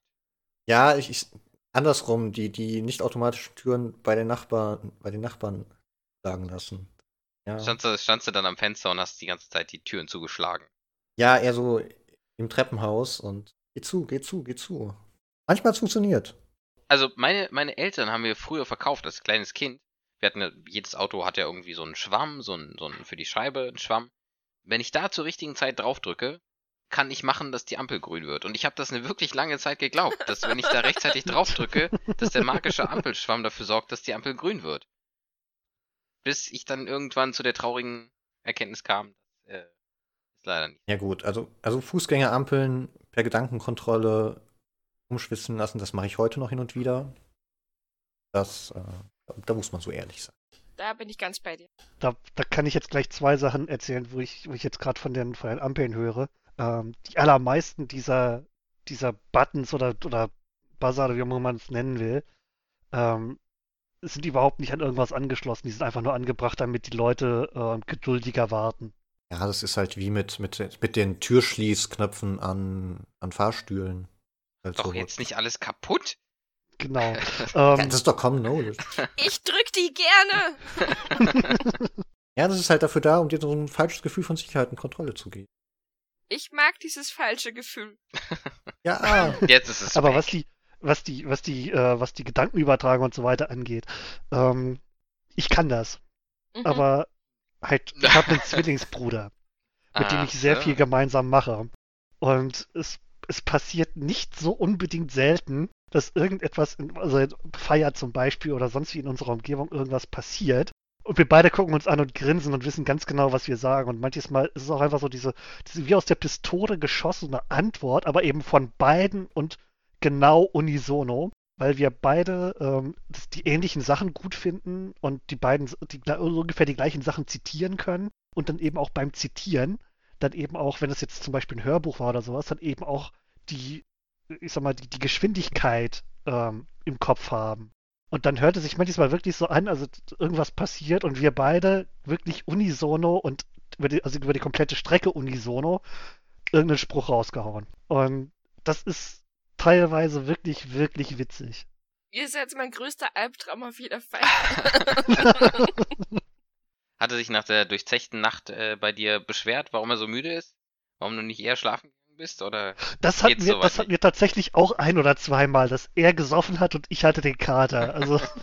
[SPEAKER 5] Ja, ich, ich andersrum, die, die nicht automatischen Türen bei den Nachbarn, bei den Nachbarn sagen lassen. Ja.
[SPEAKER 1] Standst du, standst du dann am Fenster und hast die ganze Zeit die Türen zugeschlagen.
[SPEAKER 5] ja, eher so im Treppenhaus und geh zu, geh zu, geh zu. Manchmal funktioniert.
[SPEAKER 1] Also meine, meine Eltern haben mir früher verkauft als kleines Kind. Wir hatten jedes Auto hat ja irgendwie so einen Schwamm, so einen, so einen für die Scheibe einen Schwamm. Wenn ich da zur richtigen Zeit draufdrücke, kann ich machen, dass die Ampel grün wird. Und ich habe das eine wirklich lange Zeit geglaubt, dass wenn ich da rechtzeitig draufdrücke, dass der magische Ampelschwamm dafür sorgt, dass die Ampel grün wird. Bis ich dann irgendwann zu der traurigen Erkenntnis kam, äh, ist leider nicht.
[SPEAKER 5] Ja gut, also, also Fußgängerampeln per Gedankenkontrolle umschwitzen lassen, das mache ich heute noch hin und wieder. Das, äh, da muss man so ehrlich sein.
[SPEAKER 6] Da bin ich ganz bei dir.
[SPEAKER 7] Da, da kann ich jetzt gleich zwei Sachen erzählen, wo ich, wo ich jetzt gerade von den, von den Ampeln höre. Ähm, die allermeisten dieser, dieser Buttons oder, oder Buzzer, oder wie auch immer man es nennen will, ähm, sind überhaupt nicht an irgendwas angeschlossen. Die sind einfach nur angebracht, damit die Leute äh, geduldiger warten.
[SPEAKER 5] Ja, das ist halt wie mit, mit, mit den Türschließknöpfen an, an Fahrstühlen. Also,
[SPEAKER 1] Doch jetzt nicht alles kaputt?
[SPEAKER 7] Genau.
[SPEAKER 5] Ja,
[SPEAKER 7] ähm,
[SPEAKER 5] das ist doch Common Knowledge.
[SPEAKER 6] Ich drück die gerne!
[SPEAKER 5] Ja, das ist halt dafür da, um dir so ein falsches Gefühl von Sicherheit und Kontrolle zu geben.
[SPEAKER 6] Ich mag dieses falsche Gefühl.
[SPEAKER 5] Ja, ah,
[SPEAKER 1] Jetzt ist es
[SPEAKER 7] Aber
[SPEAKER 1] weg.
[SPEAKER 7] was die, was die, was die, äh, was die Gedankenübertragung und so weiter angeht, ähm, ich kann das.
[SPEAKER 6] Mhm.
[SPEAKER 7] Aber halt, ich habe einen Zwillingsbruder, mit dem
[SPEAKER 1] Ach
[SPEAKER 7] ich sehr
[SPEAKER 1] so.
[SPEAKER 7] viel gemeinsam mache. Und es, es passiert nicht so unbedingt selten, dass irgendetwas, in, also Feier zum Beispiel oder sonst wie in unserer Umgebung irgendwas passiert. Und wir beide gucken uns an und grinsen und wissen ganz genau, was wir sagen. Und manches Mal ist es auch einfach so diese, diese wie aus der Pistole geschossene Antwort, aber eben von beiden und genau unisono, weil wir beide ähm, die ähnlichen Sachen gut finden und die beiden die, ungefähr die gleichen Sachen zitieren können und dann eben auch beim Zitieren dann eben auch, wenn es jetzt zum Beispiel ein Hörbuch war oder sowas, dann eben auch die, ich sag mal, die, die Geschwindigkeit ähm, im Kopf haben. Und dann hörte sich manchmal wirklich so an, also irgendwas passiert und wir beide wirklich unisono und über die, also über die komplette Strecke unisono irgendeinen Spruch rausgehauen. Und das ist teilweise wirklich, wirklich witzig.
[SPEAKER 6] Ihr seid mein größter Albtraum auf jeden Fall.
[SPEAKER 1] Hat er sich nach der durchzechten Nacht äh, bei dir beschwert, warum er so müde ist? Warum du nicht eher schlafen bist? Oder
[SPEAKER 7] Das hatten wir,
[SPEAKER 1] soweit
[SPEAKER 7] das hatten wir tatsächlich auch ein oder zweimal, dass er gesoffen hat und ich hatte den Kater. Also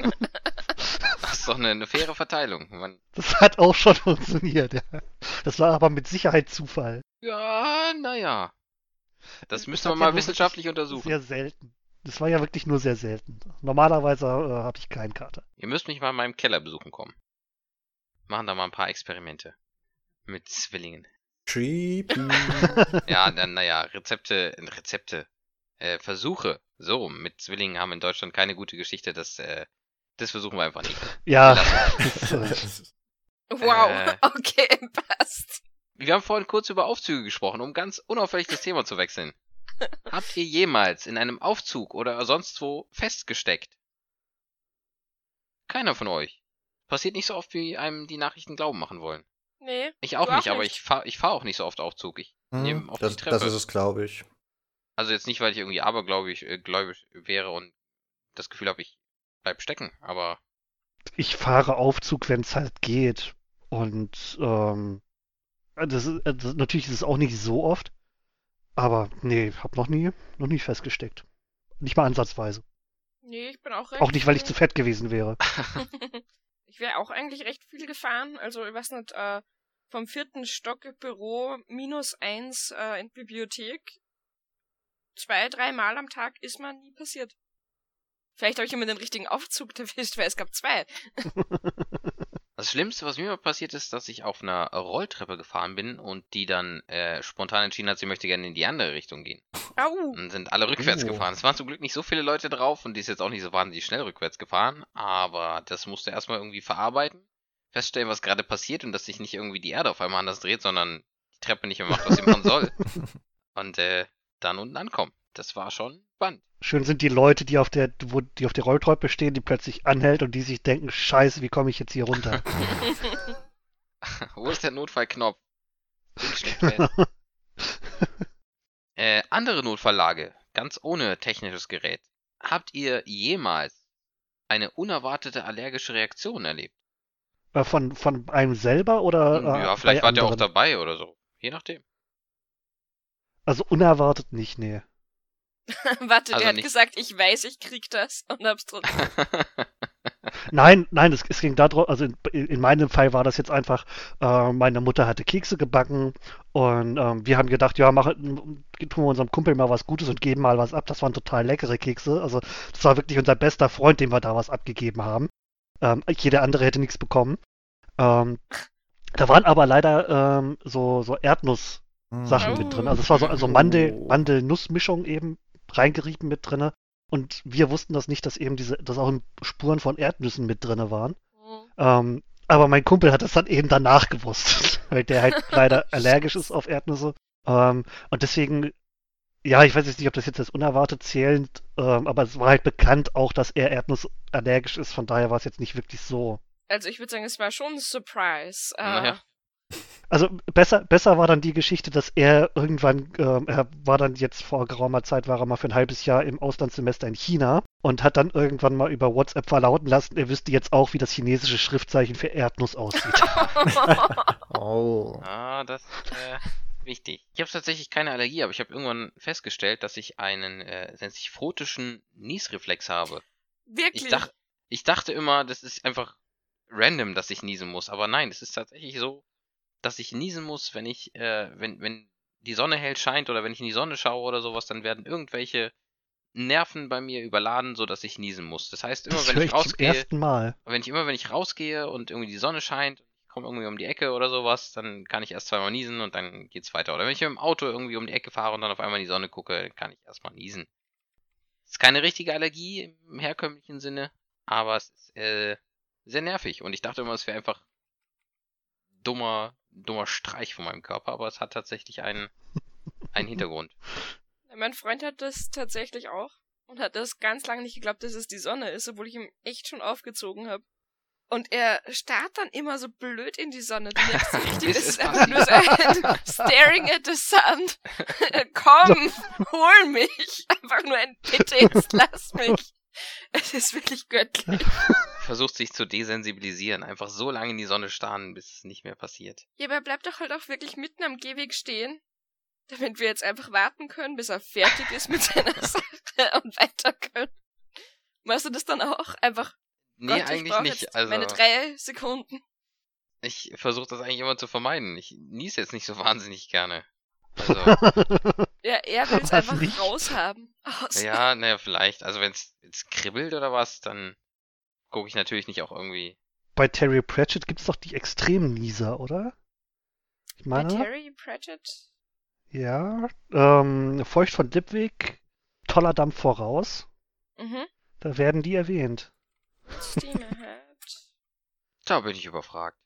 [SPEAKER 1] das ist doch eine, eine faire Verteilung. Man,
[SPEAKER 7] das hat auch schon funktioniert. Ja. Das war aber mit Sicherheit Zufall.
[SPEAKER 1] ja, naja. Das
[SPEAKER 7] Das
[SPEAKER 1] müsste
[SPEAKER 7] hat
[SPEAKER 1] man
[SPEAKER 7] ja
[SPEAKER 1] mal
[SPEAKER 7] nur
[SPEAKER 1] wissenschaftlich untersuchen.
[SPEAKER 7] Sehr selten. Das war ja wirklich nur sehr selten. Normalerweise äh, habe ich keinen Kater.
[SPEAKER 1] Ihr müsst mich mal in meinem Keller besuchen kommen. Machen da mal ein paar Experimente. Mit Zwillingen.
[SPEAKER 5] Creepy.
[SPEAKER 1] Ja, na, naja, Rezepte, Rezepte, äh, Versuche, so, mit Zwillingen haben in Deutschland keine gute Geschichte, das, äh, das versuchen wir einfach nicht.
[SPEAKER 7] Ja,
[SPEAKER 6] wow,
[SPEAKER 1] Äh.
[SPEAKER 6] okay, passt.
[SPEAKER 1] Wir haben vorhin kurz über Aufzüge gesprochen, um ganz unauffällig das Thema zu wechseln. Habt ihr jemals in einem Aufzug oder sonst wo festgesteckt? Keiner von euch. Passiert nicht so oft, wie einem die Nachrichten glauben machen wollen.
[SPEAKER 6] Nee.
[SPEAKER 1] Ich auch
[SPEAKER 6] Du auch
[SPEAKER 1] nicht, aber
[SPEAKER 6] nicht.
[SPEAKER 1] ich fahr, ich fahr auch nicht so oft Aufzug. Ich nehme
[SPEAKER 5] Hm,
[SPEAKER 1] auf
[SPEAKER 5] das,
[SPEAKER 1] die Treppe.
[SPEAKER 5] das ist es, glaube ich.
[SPEAKER 1] Also jetzt nicht, weil ich irgendwie abergläubig äh, gläubig wäre und das Gefühl habe, ich bleib stecken, aber
[SPEAKER 7] ich fahre Aufzug, wenn es halt geht. Und ähm, das ist, das, natürlich ist es auch nicht so oft. Aber nee, hab noch nie, noch nie festgesteckt. Nicht mal ansatzweise.
[SPEAKER 6] Nee, ich bin auch recht.
[SPEAKER 7] Auch nicht, weil ich zu fett gewesen wäre.
[SPEAKER 6] ich wäre auch eigentlich recht viel gefahren. Also, ich weiß nicht, äh, vom vierten Stock Büro minus eins äh, in Bibliothek. Zwei, dreimal am Tag ist mir nie passiert. Vielleicht habe ich immer den richtigen Aufzug erwischt, weil es gab zwei.
[SPEAKER 1] Das Schlimmste, was mir mal passiert ist, dass ich auf einer Rolltreppe gefahren bin und die dann äh, spontan entschieden hat, sie möchte gerne in die andere Richtung gehen.
[SPEAKER 6] Au!
[SPEAKER 1] Und sind alle rückwärts
[SPEAKER 5] Oh.
[SPEAKER 1] gefahren. Es waren zum Glück nicht so viele Leute drauf und die ist jetzt auch nicht so wahnsinnig schnell rückwärts gefahren, aber das musste erstmal irgendwie verarbeiten, feststellen, was gerade passiert und dass sich nicht irgendwie die Erde auf einmal anders dreht, sondern die Treppe nicht mehr macht, was sie machen soll. Und äh, dann unten ankommen. Das war schon spannend.
[SPEAKER 7] Schön sind die Leute, die auf der, wo, die auf der Rolltreppe stehen, die plötzlich anhält und die sich denken, scheiße, wie komme ich jetzt hier runter?
[SPEAKER 1] Wo ist der Notfallknopf? Fest. Äh, andere Notfalllage, ganz ohne technisches Gerät. Habt ihr jemals eine unerwartete allergische Reaktion erlebt?
[SPEAKER 7] Äh, von, von einem selber oder? äh,
[SPEAKER 1] ja, vielleicht wart ihr auch
[SPEAKER 7] anderen?
[SPEAKER 1] dabei oder so. Je nachdem.
[SPEAKER 7] Also unerwartet nicht, nee.
[SPEAKER 6] Warte,
[SPEAKER 1] Also
[SPEAKER 6] der hat
[SPEAKER 1] nicht-
[SPEAKER 6] gesagt, ich weiß, ich krieg das und hab's trotzdem.
[SPEAKER 7] Nein, nein, es, es ging darum, also in, in meinem Fall war das jetzt einfach, äh, meine Mutter hatte Kekse gebacken und ähm, wir haben gedacht, ja, mach, tun wir unserem Kumpel mal was Gutes und geben mal was ab. Das waren total leckere Kekse. Also das war wirklich unser bester Freund, dem wir da was abgegeben haben. Ähm, jeder andere hätte nichts bekommen. Ähm, da waren aber leider ähm, so, so Erdnuss-Sachen
[SPEAKER 5] Hm.
[SPEAKER 7] mit drin. Also es war so also Mandel, Mandel-Nuss-Mischung eben reingerieben mit drinne. Und wir wussten das nicht, dass eben diese, dass auch Spuren von Erdnüssen mit drinne waren.
[SPEAKER 6] Hm.
[SPEAKER 7] Ähm, aber mein Kumpel hat das dann eben danach gewusst, weil der halt leider allergisch ist auf Erdnüsse. Ähm, und deswegen, ja, ich weiß jetzt nicht, ob das jetzt als unerwartet zählt, ähm, aber es war halt bekannt auch, dass er erdnussallergisch ist, von daher war es jetzt nicht wirklich so.
[SPEAKER 6] Also ich würde sagen, es war schon ein Surprise. Äh,
[SPEAKER 1] Naja.
[SPEAKER 7] Also besser, besser war dann die Geschichte, dass er irgendwann, ähm, er war dann jetzt vor geraumer Zeit, war er mal für ein halbes Jahr im Auslandssemester in China und hat dann irgendwann mal über WhatsApp verlauten lassen, er wüsste jetzt auch, wie das chinesische Schriftzeichen für Erdnuss aussieht.
[SPEAKER 5] Oh.
[SPEAKER 1] ah, das ist äh, wichtig. Ich habe tatsächlich keine Allergie, aber ich habe irgendwann festgestellt, dass ich einen, äh, nennt sich photischen Niesreflex habe.
[SPEAKER 6] Wirklich?
[SPEAKER 1] Ich, dach, ich dachte immer, das ist einfach random, dass ich niesen muss, aber nein, es ist tatsächlich so, dass ich niesen muss, wenn ich, äh, wenn, wenn die Sonne hell scheint oder wenn ich in die Sonne schaue oder sowas, dann werden irgendwelche Nerven bei mir überladen, so dass ich niesen muss. Das heißt, immer
[SPEAKER 7] Das
[SPEAKER 1] wenn ich
[SPEAKER 7] ich zum
[SPEAKER 1] rausgehe,
[SPEAKER 7] ersten Mal.
[SPEAKER 1] wenn ich immer wenn ich rausgehe und irgendwie die Sonne scheint, ich komme irgendwie um die Ecke oder sowas, dann kann ich erst zweimal niesen und dann geht's weiter. Oder wenn ich mit dem Auto irgendwie um die Ecke fahre und dann auf einmal in die Sonne gucke, dann kann ich erstmal niesen. Ist keine richtige Allergie im herkömmlichen Sinne, aber es ist äh, sehr nervig und ich dachte immer, es wäre einfach dummer, dummer Streich von meinem Körper, aber es hat tatsächlich einen, einen Hintergrund.
[SPEAKER 6] Mein Freund hat das tatsächlich auch und hat das ganz lange nicht geglaubt, dass es die Sonne ist, obwohl ich ihm echt schon aufgezogen habe. Und er starrt dann immer so blöd in die Sonne. Richtig,
[SPEAKER 1] Bis
[SPEAKER 6] das
[SPEAKER 1] es
[SPEAKER 6] ist einfach nur so ein Staring at the sun. Komm, hol mich. Einfach nur ein Bitte, jetzt lass mich. Es ist wirklich göttlich.
[SPEAKER 1] Versucht sich zu desensibilisieren, einfach so lange in die Sonne starren, bis es nicht mehr passiert.
[SPEAKER 6] Ja, aber er bleibt doch halt auch wirklich mitten am Gehweg stehen, damit wir jetzt einfach warten können, bis er fertig ist mit seiner Sache und weiter können. Machst du das dann auch? Einfach,
[SPEAKER 1] Nee,
[SPEAKER 6] Gott, ich
[SPEAKER 1] eigentlich nicht.
[SPEAKER 6] jetzt
[SPEAKER 1] Also,
[SPEAKER 6] meine drei Sekunden.
[SPEAKER 1] ich versuche das eigentlich immer zu vermeiden. Ich niese jetzt nicht so wahnsinnig gerne. Also,
[SPEAKER 6] Ja, er will es einfach
[SPEAKER 7] nicht?
[SPEAKER 6] raushaben. Aus.
[SPEAKER 1] ja, naja, vielleicht. Also, wenn es kribbelt oder was, dann gucke ich natürlich nicht auch irgendwie.
[SPEAKER 7] Bei Terry Pratchett gibt's doch die extremen Nieser, oder? Ich
[SPEAKER 6] Bei
[SPEAKER 7] meine,
[SPEAKER 6] Terry Pratchett?
[SPEAKER 7] ja. Ähm, Feucht von Dipwig, toller Dampf voraus.
[SPEAKER 6] Mhm.
[SPEAKER 7] Da werden die erwähnt.
[SPEAKER 6] Steam ahead.
[SPEAKER 1] Da bin ich überfragt.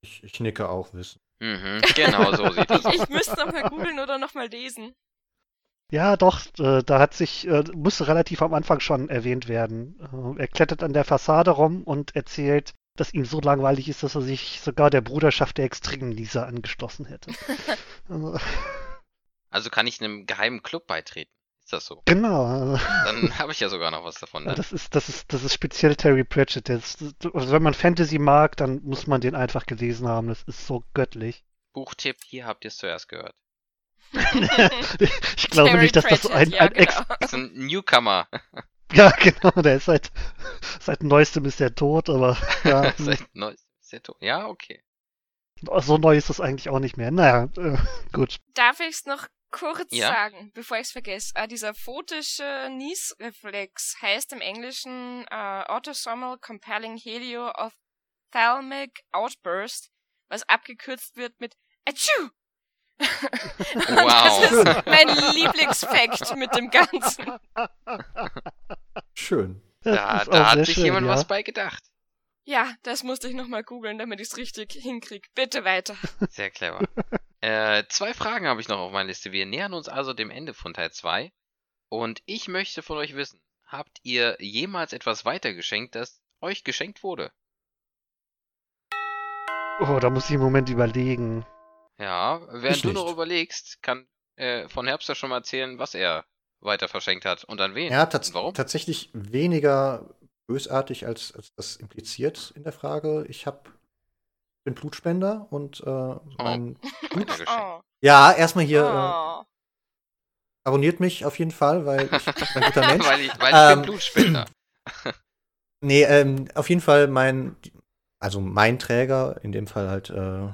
[SPEAKER 5] Ich, ich nicke auch wissen.
[SPEAKER 1] Mhm, genau so sieht das
[SPEAKER 6] Ich,
[SPEAKER 1] aus.
[SPEAKER 6] ich müsste noch mal googeln oder noch mal lesen.
[SPEAKER 7] Ja, doch, äh, da hat sich, äh, musste relativ am Anfang schon erwähnt werden. Äh, er klettert an der Fassade rum und erzählt, dass ihm so langweilig ist, dass er sich sogar der Bruderschaft der extremen Lisa angeschlossen hätte. Also,
[SPEAKER 1] Also kann ich einem geheimen Club beitreten. Ist das so?
[SPEAKER 7] genau.
[SPEAKER 1] Dann habe ich ja sogar noch was davon.
[SPEAKER 7] Ja,
[SPEAKER 1] Ne?
[SPEAKER 7] das ist, das ist, das ist speziell Terry Pratchett. Das, also wenn man Fantasy mag, dann muss man den einfach gelesen haben. Das ist so göttlich.
[SPEAKER 1] Buchtipp, hier habt ihr es zuerst gehört.
[SPEAKER 7] ich glaube
[SPEAKER 6] Terry
[SPEAKER 7] nicht, dass das so ein,
[SPEAKER 6] Pratchett, ja,
[SPEAKER 7] ein Ex
[SPEAKER 6] genau.
[SPEAKER 1] Das ist ein Newcomer.
[SPEAKER 7] Ja, genau, der ist seit, seit neuestem ist der tot, aber ja,
[SPEAKER 1] Seit neues. Sehr tot. Ja, okay.
[SPEAKER 7] so neu ist das eigentlich auch nicht mehr. Naja, äh, gut.
[SPEAKER 6] Darf ich es noch kurz
[SPEAKER 1] Ja.
[SPEAKER 6] sagen, bevor ich es vergesse? Ah, dieser photische Niesreflex heißt im Englischen äh, Autosomal Compelling Helio-Ophthalmic Outburst, was abgekürzt wird mit Atschu!
[SPEAKER 1] Wow.
[SPEAKER 6] Das ist mein Lieblingsfakt mit dem Ganzen.
[SPEAKER 5] Schön.
[SPEAKER 1] Da, da hat sich
[SPEAKER 7] schön,
[SPEAKER 1] jemand
[SPEAKER 7] ja.
[SPEAKER 1] was bei gedacht.
[SPEAKER 6] Ja, das musste ich nochmal googeln, damit ich es richtig hinkrieg. Bitte weiter.
[SPEAKER 1] Sehr clever. äh, zwei Fragen habe ich noch auf meiner Liste. Wir nähern uns also dem Ende von Teil 2. Und ich möchte von euch wissen, habt ihr jemals etwas weitergeschenkt, das euch geschenkt wurde?
[SPEAKER 7] Oh, da muss ich im Moment überlegen.
[SPEAKER 1] Ja, während du noch überlegst, kann äh, von Herbster schon mal erzählen, was er weiter verschenkt hat und an wen.
[SPEAKER 5] Ja, tats
[SPEAKER 1] warum?
[SPEAKER 5] tatsächlich weniger bösartig, als, als das impliziert in der Frage. Ich hab, bin Blutspender und äh, mein,
[SPEAKER 1] Weitergeschenkt.
[SPEAKER 6] Oh.
[SPEAKER 5] ja, erstmal hier äh,
[SPEAKER 6] oh.
[SPEAKER 5] abonniert mich auf jeden Fall, weil ich bin ein guter Mensch.
[SPEAKER 1] weil ich, weil ich
[SPEAKER 5] Ähm,
[SPEAKER 1] bin Blutspender.
[SPEAKER 5] Nee, ähm, auf jeden Fall mein, also mein Träger, in dem Fall halt äh,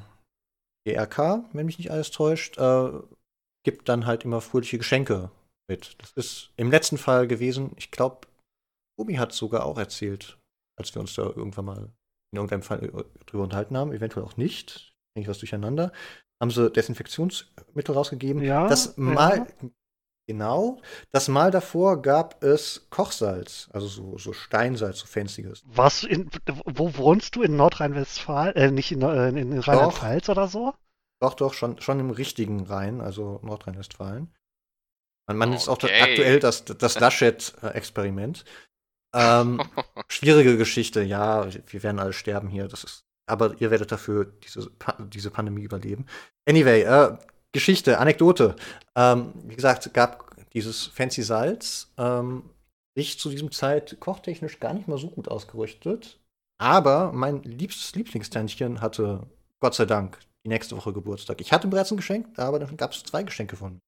[SPEAKER 5] GRK, wenn mich nicht alles täuscht, äh, gibt dann halt immer fröhliche Geschenke mit. Das ist im letzten Fall gewesen, ich glaube, Obi hat sogar auch erzählt, als wir uns da irgendwann mal in irgendeinem Fall äh, drüber unterhalten haben, eventuell auch nicht, denke ich was durcheinander, haben sie Desinfektionsmittel rausgegeben.
[SPEAKER 7] Ja,
[SPEAKER 5] das
[SPEAKER 7] ja.
[SPEAKER 5] Mal, genau, das Mal davor gab es Kochsalz, also so, so Steinsalz, so fancyes.
[SPEAKER 7] Du in, wo wohnst du? In Nordrhein-Westfalen? Äh, nicht in, äh, in, in Rheinland-Pfalz oder so?
[SPEAKER 5] Doch, doch, schon, schon im richtigen Rhein, also Nordrhein-Westfalen. Man, man ist auch
[SPEAKER 1] Okay.
[SPEAKER 5] aktuell das, das Laschet-Experiment. Ähm, schwierige Geschichte, ja, wir werden alle sterben hier, das ist. Aber ihr werdet dafür diese, diese Pandemie überleben. Anyway, äh, Geschichte, Anekdote. Ähm, wie gesagt, gab dieses Fancy Salz, ähm, sich zu diesem Zeit kochtechnisch gar nicht mal so gut ausgerüstet. Aber mein liebstes Lieblingstänchen hatte, Gott sei Dank, die nächste Woche Geburtstag. Ich hatte bereits ein Geschenk, aber dann gab es zwei Geschenke von mir.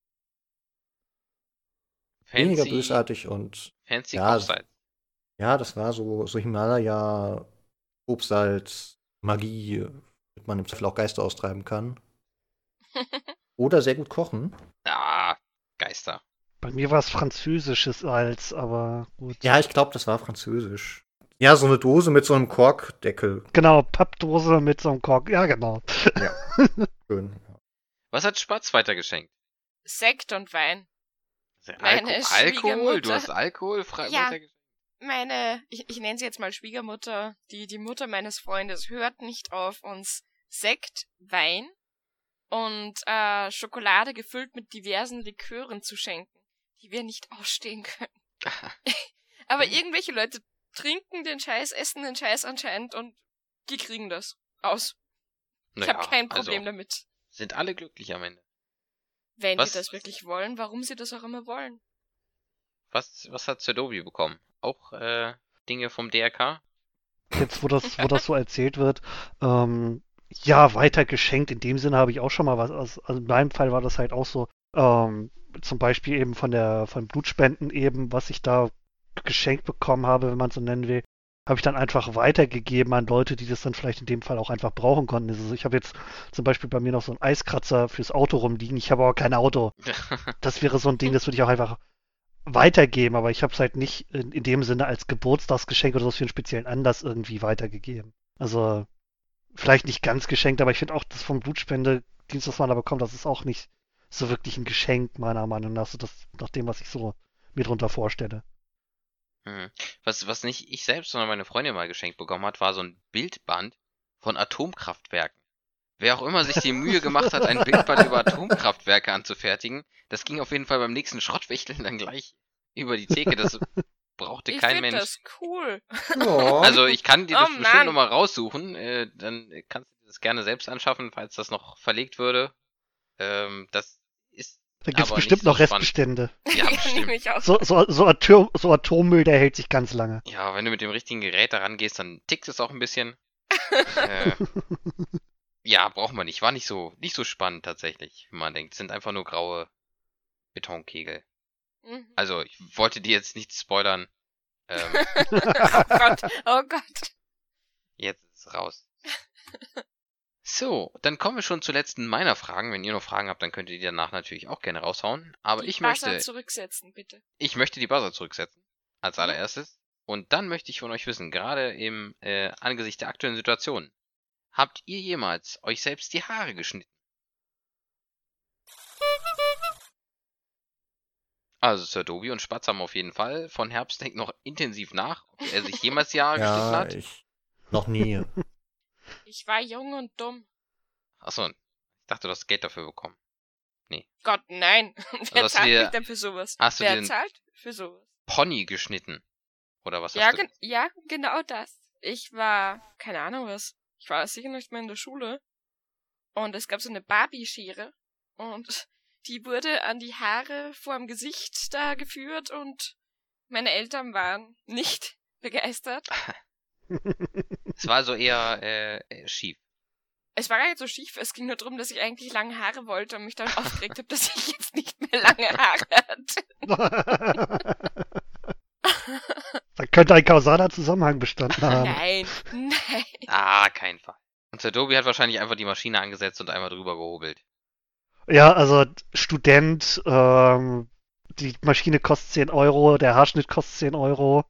[SPEAKER 5] Weniger
[SPEAKER 1] Fancy,
[SPEAKER 5] bösartig und
[SPEAKER 1] fancy
[SPEAKER 5] Ja,
[SPEAKER 1] Kochsalz.
[SPEAKER 5] ja, das war so, so Himalaya, Obstsalz, Magie, damit man im Zweifel auch Geister austreiben kann. Oder sehr gut kochen.
[SPEAKER 1] Ah, Geister.
[SPEAKER 7] Bei mir war es französisches Salz, aber gut.
[SPEAKER 5] Ja, ich glaube, das war französisch. Ja, so eine Dose mit so einem Korkdeckel.
[SPEAKER 7] Genau, Pappdose mit so einem Kork. Ja, genau.
[SPEAKER 5] Schön.
[SPEAKER 1] Was hat Spatz weitergeschenkt?
[SPEAKER 6] Sekt und Wein.
[SPEAKER 1] Alko
[SPEAKER 6] Meine
[SPEAKER 1] Alkohol? Du hast Alkohol frei
[SPEAKER 6] Ja.
[SPEAKER 1] weitergeschenkt?
[SPEAKER 6] Meine, ich, ich nenne sie jetzt mal Schwiegermutter, die, die Mutter meines Freundes hört nicht auf, uns Sekt, Wein und äh, Schokolade gefüllt mit diversen Likören zu schenken, die wir nicht ausstehen können. Aber irgendwelche Leute trinken den Scheiß, essen den Scheiß anscheinend und die kriegen das aus. Ich
[SPEAKER 1] Naja,
[SPEAKER 6] habe kein Problem
[SPEAKER 1] also,
[SPEAKER 6] damit.
[SPEAKER 1] Sind alle glücklich am Ende.
[SPEAKER 6] Wenn
[SPEAKER 1] was-
[SPEAKER 6] die das wirklich wollen, warum sie das auch immer wollen.
[SPEAKER 1] Was, was hat Zedobi bekommen? Auch äh, Dinge vom DRK?
[SPEAKER 7] Jetzt, wo das, wo das so erzählt wird, ähm, ja, weiter geschenkt. In dem Sinne habe ich auch schon mal was. Also, also in meinem Fall war das halt auch so, ähm, zum Beispiel eben von der, von Blutspenden eben, was ich da geschenkt bekommen habe, wenn man es so nennen will, habe ich dann einfach weitergegeben an Leute, die das dann vielleicht in dem Fall auch einfach brauchen konnten. Also ich habe jetzt zum Beispiel bei mir noch so einen Eiskratzer fürs Auto rumliegen. Ich habe aber kein Auto. Das wäre so ein Ding, das würde ich auch einfach weitergeben, aber ich habe es halt nicht in, in dem Sinne als Geburtstagsgeschenk oder so für einen speziellen Anlass irgendwie weitergegeben. Also vielleicht nicht ganz geschenkt, aber ich finde auch das vom Blutspendedienst, was man da bekommt, das ist auch nicht so wirklich ein Geschenk, meiner Meinung nach, so das, nach dem, was ich so mir drunter vorstelle.
[SPEAKER 1] Mhm. Was, was nicht ich selbst, sondern meine Freundin mal geschenkt bekommen hat, war so ein Bildband von Atomkraftwerken. Wer auch immer sich die Mühe gemacht hat, ein Bildband über Atomkraftwerke anzufertigen, das ging auf jeden Fall beim nächsten Schrottwichteln dann gleich über die Theke. Das brauchte
[SPEAKER 6] Ich
[SPEAKER 1] kein
[SPEAKER 6] finde
[SPEAKER 1] Mensch.
[SPEAKER 6] das cool.
[SPEAKER 1] Also ich kann dir
[SPEAKER 6] Oh
[SPEAKER 1] das bestimmt nochmal raussuchen. Äh, dann kannst du dir das gerne selbst anschaffen, falls das noch verlegt würde. Ähm, das ist
[SPEAKER 7] Da gibt es bestimmt
[SPEAKER 1] so
[SPEAKER 7] noch
[SPEAKER 1] spannend.
[SPEAKER 7] Restbestände.
[SPEAKER 1] Ja, bestimmt.
[SPEAKER 7] So, so, so, Atom, so Atommüll, der hält sich ganz lange.
[SPEAKER 1] Ja, wenn du mit dem richtigen Gerät daran gehst, dann tickt es auch ein bisschen. äh, ja, braucht man nicht. War nicht so, nicht so spannend tatsächlich, wie man denkt. Es sind einfach nur graue Betonkegel.
[SPEAKER 6] Mhm.
[SPEAKER 1] Also, ich wollte dir jetzt nicht spoilern. Ähm,
[SPEAKER 6] Oh Gott, oh Gott.
[SPEAKER 1] jetzt ist es raus. So, dann kommen wir schon zur letzten meiner Fragen. Wenn ihr noch Fragen habt, dann könnt ihr die danach natürlich auch gerne raushauen. Aber
[SPEAKER 6] Die
[SPEAKER 1] ich
[SPEAKER 6] Buzzer
[SPEAKER 1] möchte,
[SPEAKER 6] zurücksetzen, bitte.
[SPEAKER 1] ich möchte die Buzzer zurücksetzen. Als
[SPEAKER 6] Mhm.
[SPEAKER 1] allererstes. Und dann möchte ich von euch wissen, gerade im äh, Angesicht der aktuellen Situation, habt ihr jemals euch selbst die Haare geschnitten? Also Sir Dobi und Spatz haben auf jeden Fall von Herbst denkt noch intensiv nach, ob er sich jemals Haare geschnitten
[SPEAKER 5] ja,
[SPEAKER 1] hat.
[SPEAKER 5] ich. Noch nie.
[SPEAKER 6] Ich war jung und dumm.
[SPEAKER 1] Achso, ich dachte, du hast Geld dafür bekommen.
[SPEAKER 6] Gott, nein. Wer
[SPEAKER 1] du
[SPEAKER 6] zahlt
[SPEAKER 1] dir-
[SPEAKER 6] mich denn für sowas?
[SPEAKER 1] hast du
[SPEAKER 6] Wer zahlt für sowas?
[SPEAKER 1] Pony geschnitten. Oder was
[SPEAKER 6] Ja,
[SPEAKER 1] hast du?
[SPEAKER 6] gen ja, genau das. Ich war, keine Ahnung was. Ich war sicher nicht mehr in der Schule. Und es gab so eine Barbie-Schere. Und die wurde an die Haare vorm Gesicht da geführt und meine Eltern waren nicht begeistert.
[SPEAKER 1] Es war also eher äh, schief.
[SPEAKER 6] Es war gar nicht so schief, es ging nur darum, dass ich eigentlich lange Haare wollte und mich dann aufgeregt habe, dass ich jetzt nicht mehr lange Haare hatte.
[SPEAKER 7] da könnte ein kausaler Zusammenhang bestanden haben.
[SPEAKER 6] Nein, nein.
[SPEAKER 1] Ah, kein Fall. Und Sir Dobi hat wahrscheinlich einfach die Maschine angesetzt und einmal drüber gehobelt.
[SPEAKER 7] Ja, also Student, ähm, die Maschine kostet 10 Euro, der Haarschnitt kostet 10 Euro.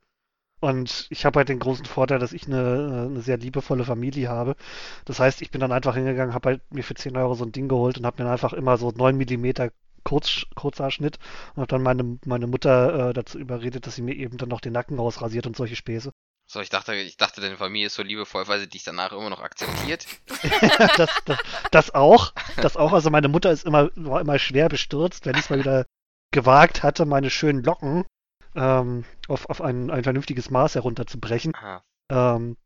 [SPEAKER 7] Und ich habe halt den großen Vorteil, dass ich eine, eine sehr liebevolle Familie habe. Das heißt, ich bin dann einfach hingegangen, habe halt mir für 10 Euro so ein Ding geholt und habe mir einfach immer so 9 Millimeter Kurz, Kurzhaarschnitt und habe dann meine, meine Mutter äh, dazu überredet, dass sie mir eben dann noch den Nacken rausrasiert und solche Späße.
[SPEAKER 1] So, ich dachte, ich dachte, deine Familie ist so liebevoll, weil sie dich danach immer noch akzeptiert.
[SPEAKER 7] das, das, das auch. Das auch. Also meine Mutter ist immer, war immer schwer bestürzt, wenn ich es mal wieder gewagt hatte, meine schönen Locken ähm, auf, auf ein, ein vernünftiges Maß herunterzubrechen. Ähm,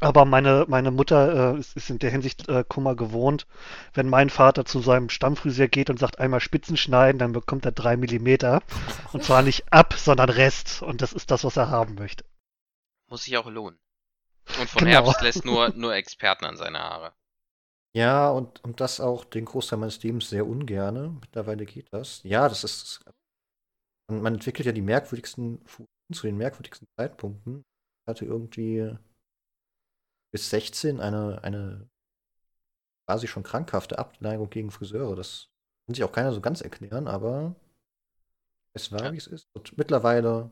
[SPEAKER 7] aber meine, meine Mutter äh, ist, ist in der Hinsicht äh, Kummer gewohnt. Wenn mein Vater zu seinem Stammfriseur geht und sagt, einmal Spitzen schneiden, dann bekommt er drei Millimeter. Und zwar nicht ab, sondern Rest. Und das ist das, was er haben möchte.
[SPEAKER 1] Muss sich auch lohnen. Und von
[SPEAKER 7] Genau.
[SPEAKER 1] Herbst lässt nur, nur Experten an seine Haare.
[SPEAKER 5] Ja, und, und das auch den Großteil meines Lebens sehr ungerne. Mittlerweile geht das. Ja, das ist. Man, man entwickelt ja die merkwürdigsten zu den merkwürdigsten Zeitpunkten. Ich hatte irgendwie bis 16 eine, eine quasi schon krankhafte Abneigung gegen Friseure. Das kann sich auch keiner so ganz erklären, aber es war,
[SPEAKER 1] Ja.
[SPEAKER 5] wie es ist. Und mittlerweile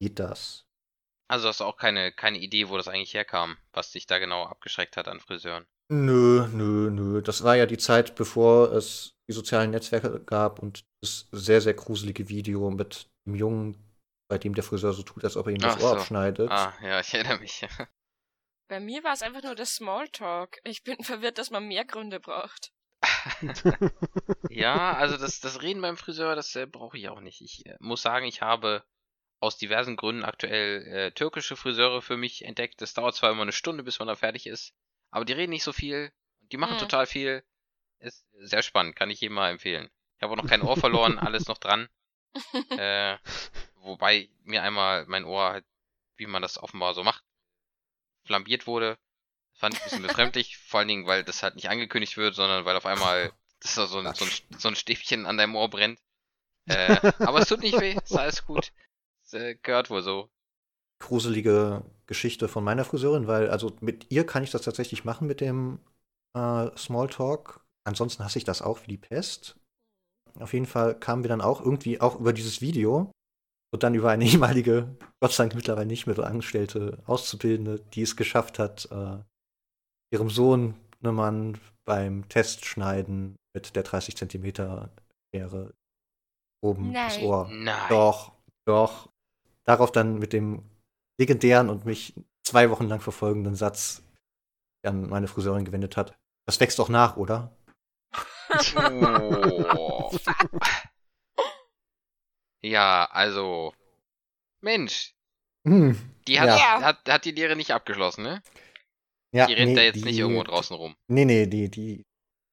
[SPEAKER 5] geht das.
[SPEAKER 1] Also hast du auch keine, keine Idee, wo das eigentlich herkam, was dich da genau abgeschreckt hat an Friseuren.
[SPEAKER 5] Nö, nö, nö. Das war ja die Zeit, bevor es die sozialen Netzwerke gab und das sehr, sehr gruselige Video mit dem Jungen, bei dem der Friseur so tut, als ob er ihm das
[SPEAKER 1] Ach
[SPEAKER 5] Ohr
[SPEAKER 1] so.
[SPEAKER 5] abschneidet.
[SPEAKER 1] Ah, ja, ich erinnere mich.
[SPEAKER 6] Bei mir war es einfach nur der Smalltalk. Ich bin verwirrt, dass man mehr Gründe braucht.
[SPEAKER 1] Ja, also das, das Reden beim Friseur, das äh, brauche ich auch nicht. Ich äh, muss sagen, ich habe aus diversen Gründen aktuell äh, türkische Friseure für mich entdeckt. Das dauert zwar immer eine Stunde, bis man da fertig ist, aber die reden nicht so viel. Die machen
[SPEAKER 6] Hm.
[SPEAKER 1] total viel. Ist sehr spannend, kann ich jedem mal empfehlen. Ich habe auch noch kein Ohr verloren, alles noch dran. Äh, wobei mir einmal mein Ohr, halt, wie man das offenbar so macht, flambiert wurde. Fand ich ein bisschen befremdlich, vor allen Dingen, weil das halt nicht angekündigt wird, sondern weil auf einmal das da so ein, so, ein, so ein Stäbchen an deinem Ohr brennt. Äh, aber es tut nicht weh, ist alles gut. Äh, gehört wohl so.
[SPEAKER 5] gruselige Geschichte von meiner Friseurin, weil also mit ihr kann ich das tatsächlich machen mit dem äh, Smalltalk. Ansonsten hasse ich das auch wie die Pest. Auf jeden Fall kamen wir dann auch irgendwie auch über dieses Video und dann über eine ehemalige, Gott sei Dank mittlerweile nicht mehr so angestellte Auszubildende, die es geschafft hat, äh, ihrem Sohn ne Mann beim Testschneiden mit der 30 Zentimeter Schere oben das
[SPEAKER 6] Nein.
[SPEAKER 5] Ohr
[SPEAKER 1] Nein.
[SPEAKER 5] doch, doch. Darauf dann mit dem legendären und mich zwei Wochen lang verfolgenden Satz an meine Friseurin gewendet hat. Das wächst doch nach, oder?
[SPEAKER 1] Oh. ja, also. Mensch,
[SPEAKER 5] Hm.
[SPEAKER 1] die hat,
[SPEAKER 6] Ja.
[SPEAKER 1] hat, hat die Lehre nicht abgeschlossen, ne?
[SPEAKER 5] Ja,
[SPEAKER 1] Die rennt
[SPEAKER 5] nee,
[SPEAKER 1] da jetzt
[SPEAKER 5] die-
[SPEAKER 1] nicht irgendwo draußen rum.
[SPEAKER 5] Nee, nee, die, die,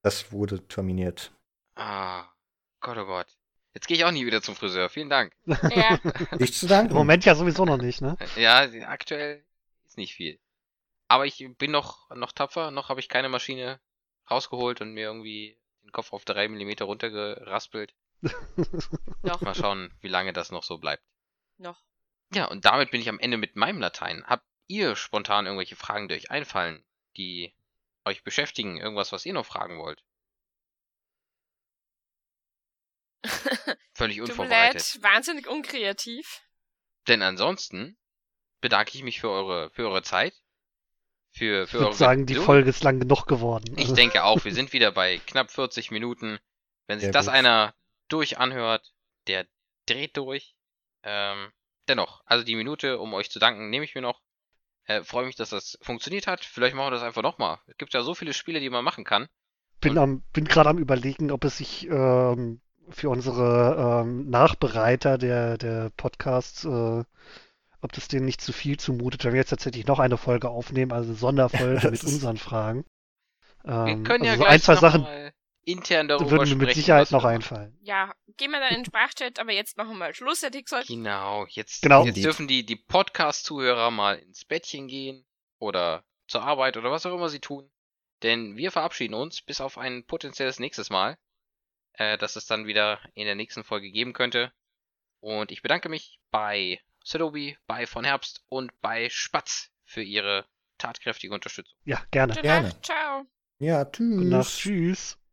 [SPEAKER 5] das wurde terminiert.
[SPEAKER 1] Ah, Gott, oh Gott. Jetzt gehe ich auch nie wieder zum Friseur. Vielen Dank.
[SPEAKER 6] ja,
[SPEAKER 5] Nicht zu danken.
[SPEAKER 7] Im Moment ja sowieso noch nicht, ne?
[SPEAKER 1] Ja, aktuell ist nicht viel. Aber ich bin noch, noch tapfer, noch habe ich keine Maschine rausgeholt und mir irgendwie den Kopf auf 3 mm runtergeraspelt.
[SPEAKER 6] noch,
[SPEAKER 1] Mal schauen, wie lange das noch so bleibt.
[SPEAKER 6] noch.
[SPEAKER 1] Ja, und damit bin ich am Ende mit meinem Latein. Habt ihr spontan irgendwelche Fragen, die euch einfallen, die euch beschäftigen? Irgendwas, was ihr noch fragen wollt? Völlig
[SPEAKER 6] Tut mir
[SPEAKER 1] unvorbereitet.
[SPEAKER 6] leid, wahnsinnig unkreativ.
[SPEAKER 1] Denn ansonsten bedanke ich mich für eure, für eure Zeit. Für,
[SPEAKER 7] Ich
[SPEAKER 1] für
[SPEAKER 7] würde
[SPEAKER 1] eure
[SPEAKER 7] sagen, die
[SPEAKER 1] Geduld.
[SPEAKER 7] Folge ist lang genug geworden.
[SPEAKER 1] Ich denke auch, wir sind wieder bei knapp 40 Minuten. Wenn sich
[SPEAKER 5] Sehr
[SPEAKER 1] das
[SPEAKER 5] gut.
[SPEAKER 1] einer durch anhört, der dreht durch. Ähm, dennoch, also die Minute, um euch zu danken, nehme ich mir noch. Äh, Freue mich, dass das funktioniert hat. Vielleicht machen wir das einfach nochmal. Es gibt ja so viele Spiele, die man machen kann.
[SPEAKER 7] bin, am, bin gerade am überlegen, ob es sich ähm, für unsere ähm, Nachbereiter der, der Podcasts, äh, ob das denen nicht zu viel zumutet, wenn wir jetzt tatsächlich noch eine Folge aufnehmen, also eine Sonderfolge mit
[SPEAKER 5] ist-
[SPEAKER 7] unseren Fragen.
[SPEAKER 1] Wir
[SPEAKER 7] Ähm,
[SPEAKER 1] können ja
[SPEAKER 7] also so ein, zwei Sachen
[SPEAKER 1] mal intern darüber
[SPEAKER 7] würden mir
[SPEAKER 1] sprechen.
[SPEAKER 7] mit Sicherheit noch
[SPEAKER 1] wir
[SPEAKER 7] einfallen.
[SPEAKER 6] Ja, gehen wir dann in den Sprachchat, aber jetzt machen wir mal Schluss, hätte ich gesagt.
[SPEAKER 1] Genau, jetzt,
[SPEAKER 7] Genau.
[SPEAKER 1] jetzt dürfen die, die Podcast-Zuhörer mal ins Bettchen gehen oder zur Arbeit oder was auch immer sie tun. Denn wir verabschieden uns bis auf ein potenzielles nächstes Mal, äh, das es dann wieder in der nächsten Folge geben könnte. Und ich bedanke mich bei Sadobi, bei von Herbst und bei Spatz für ihre tatkräftige Unterstützung.
[SPEAKER 7] Ja, gerne.
[SPEAKER 6] Gute
[SPEAKER 5] Gerne.
[SPEAKER 6] Nacht, ciao.
[SPEAKER 5] Ja,
[SPEAKER 7] Gute Nacht.
[SPEAKER 5] tschüss.
[SPEAKER 7] Tschüss.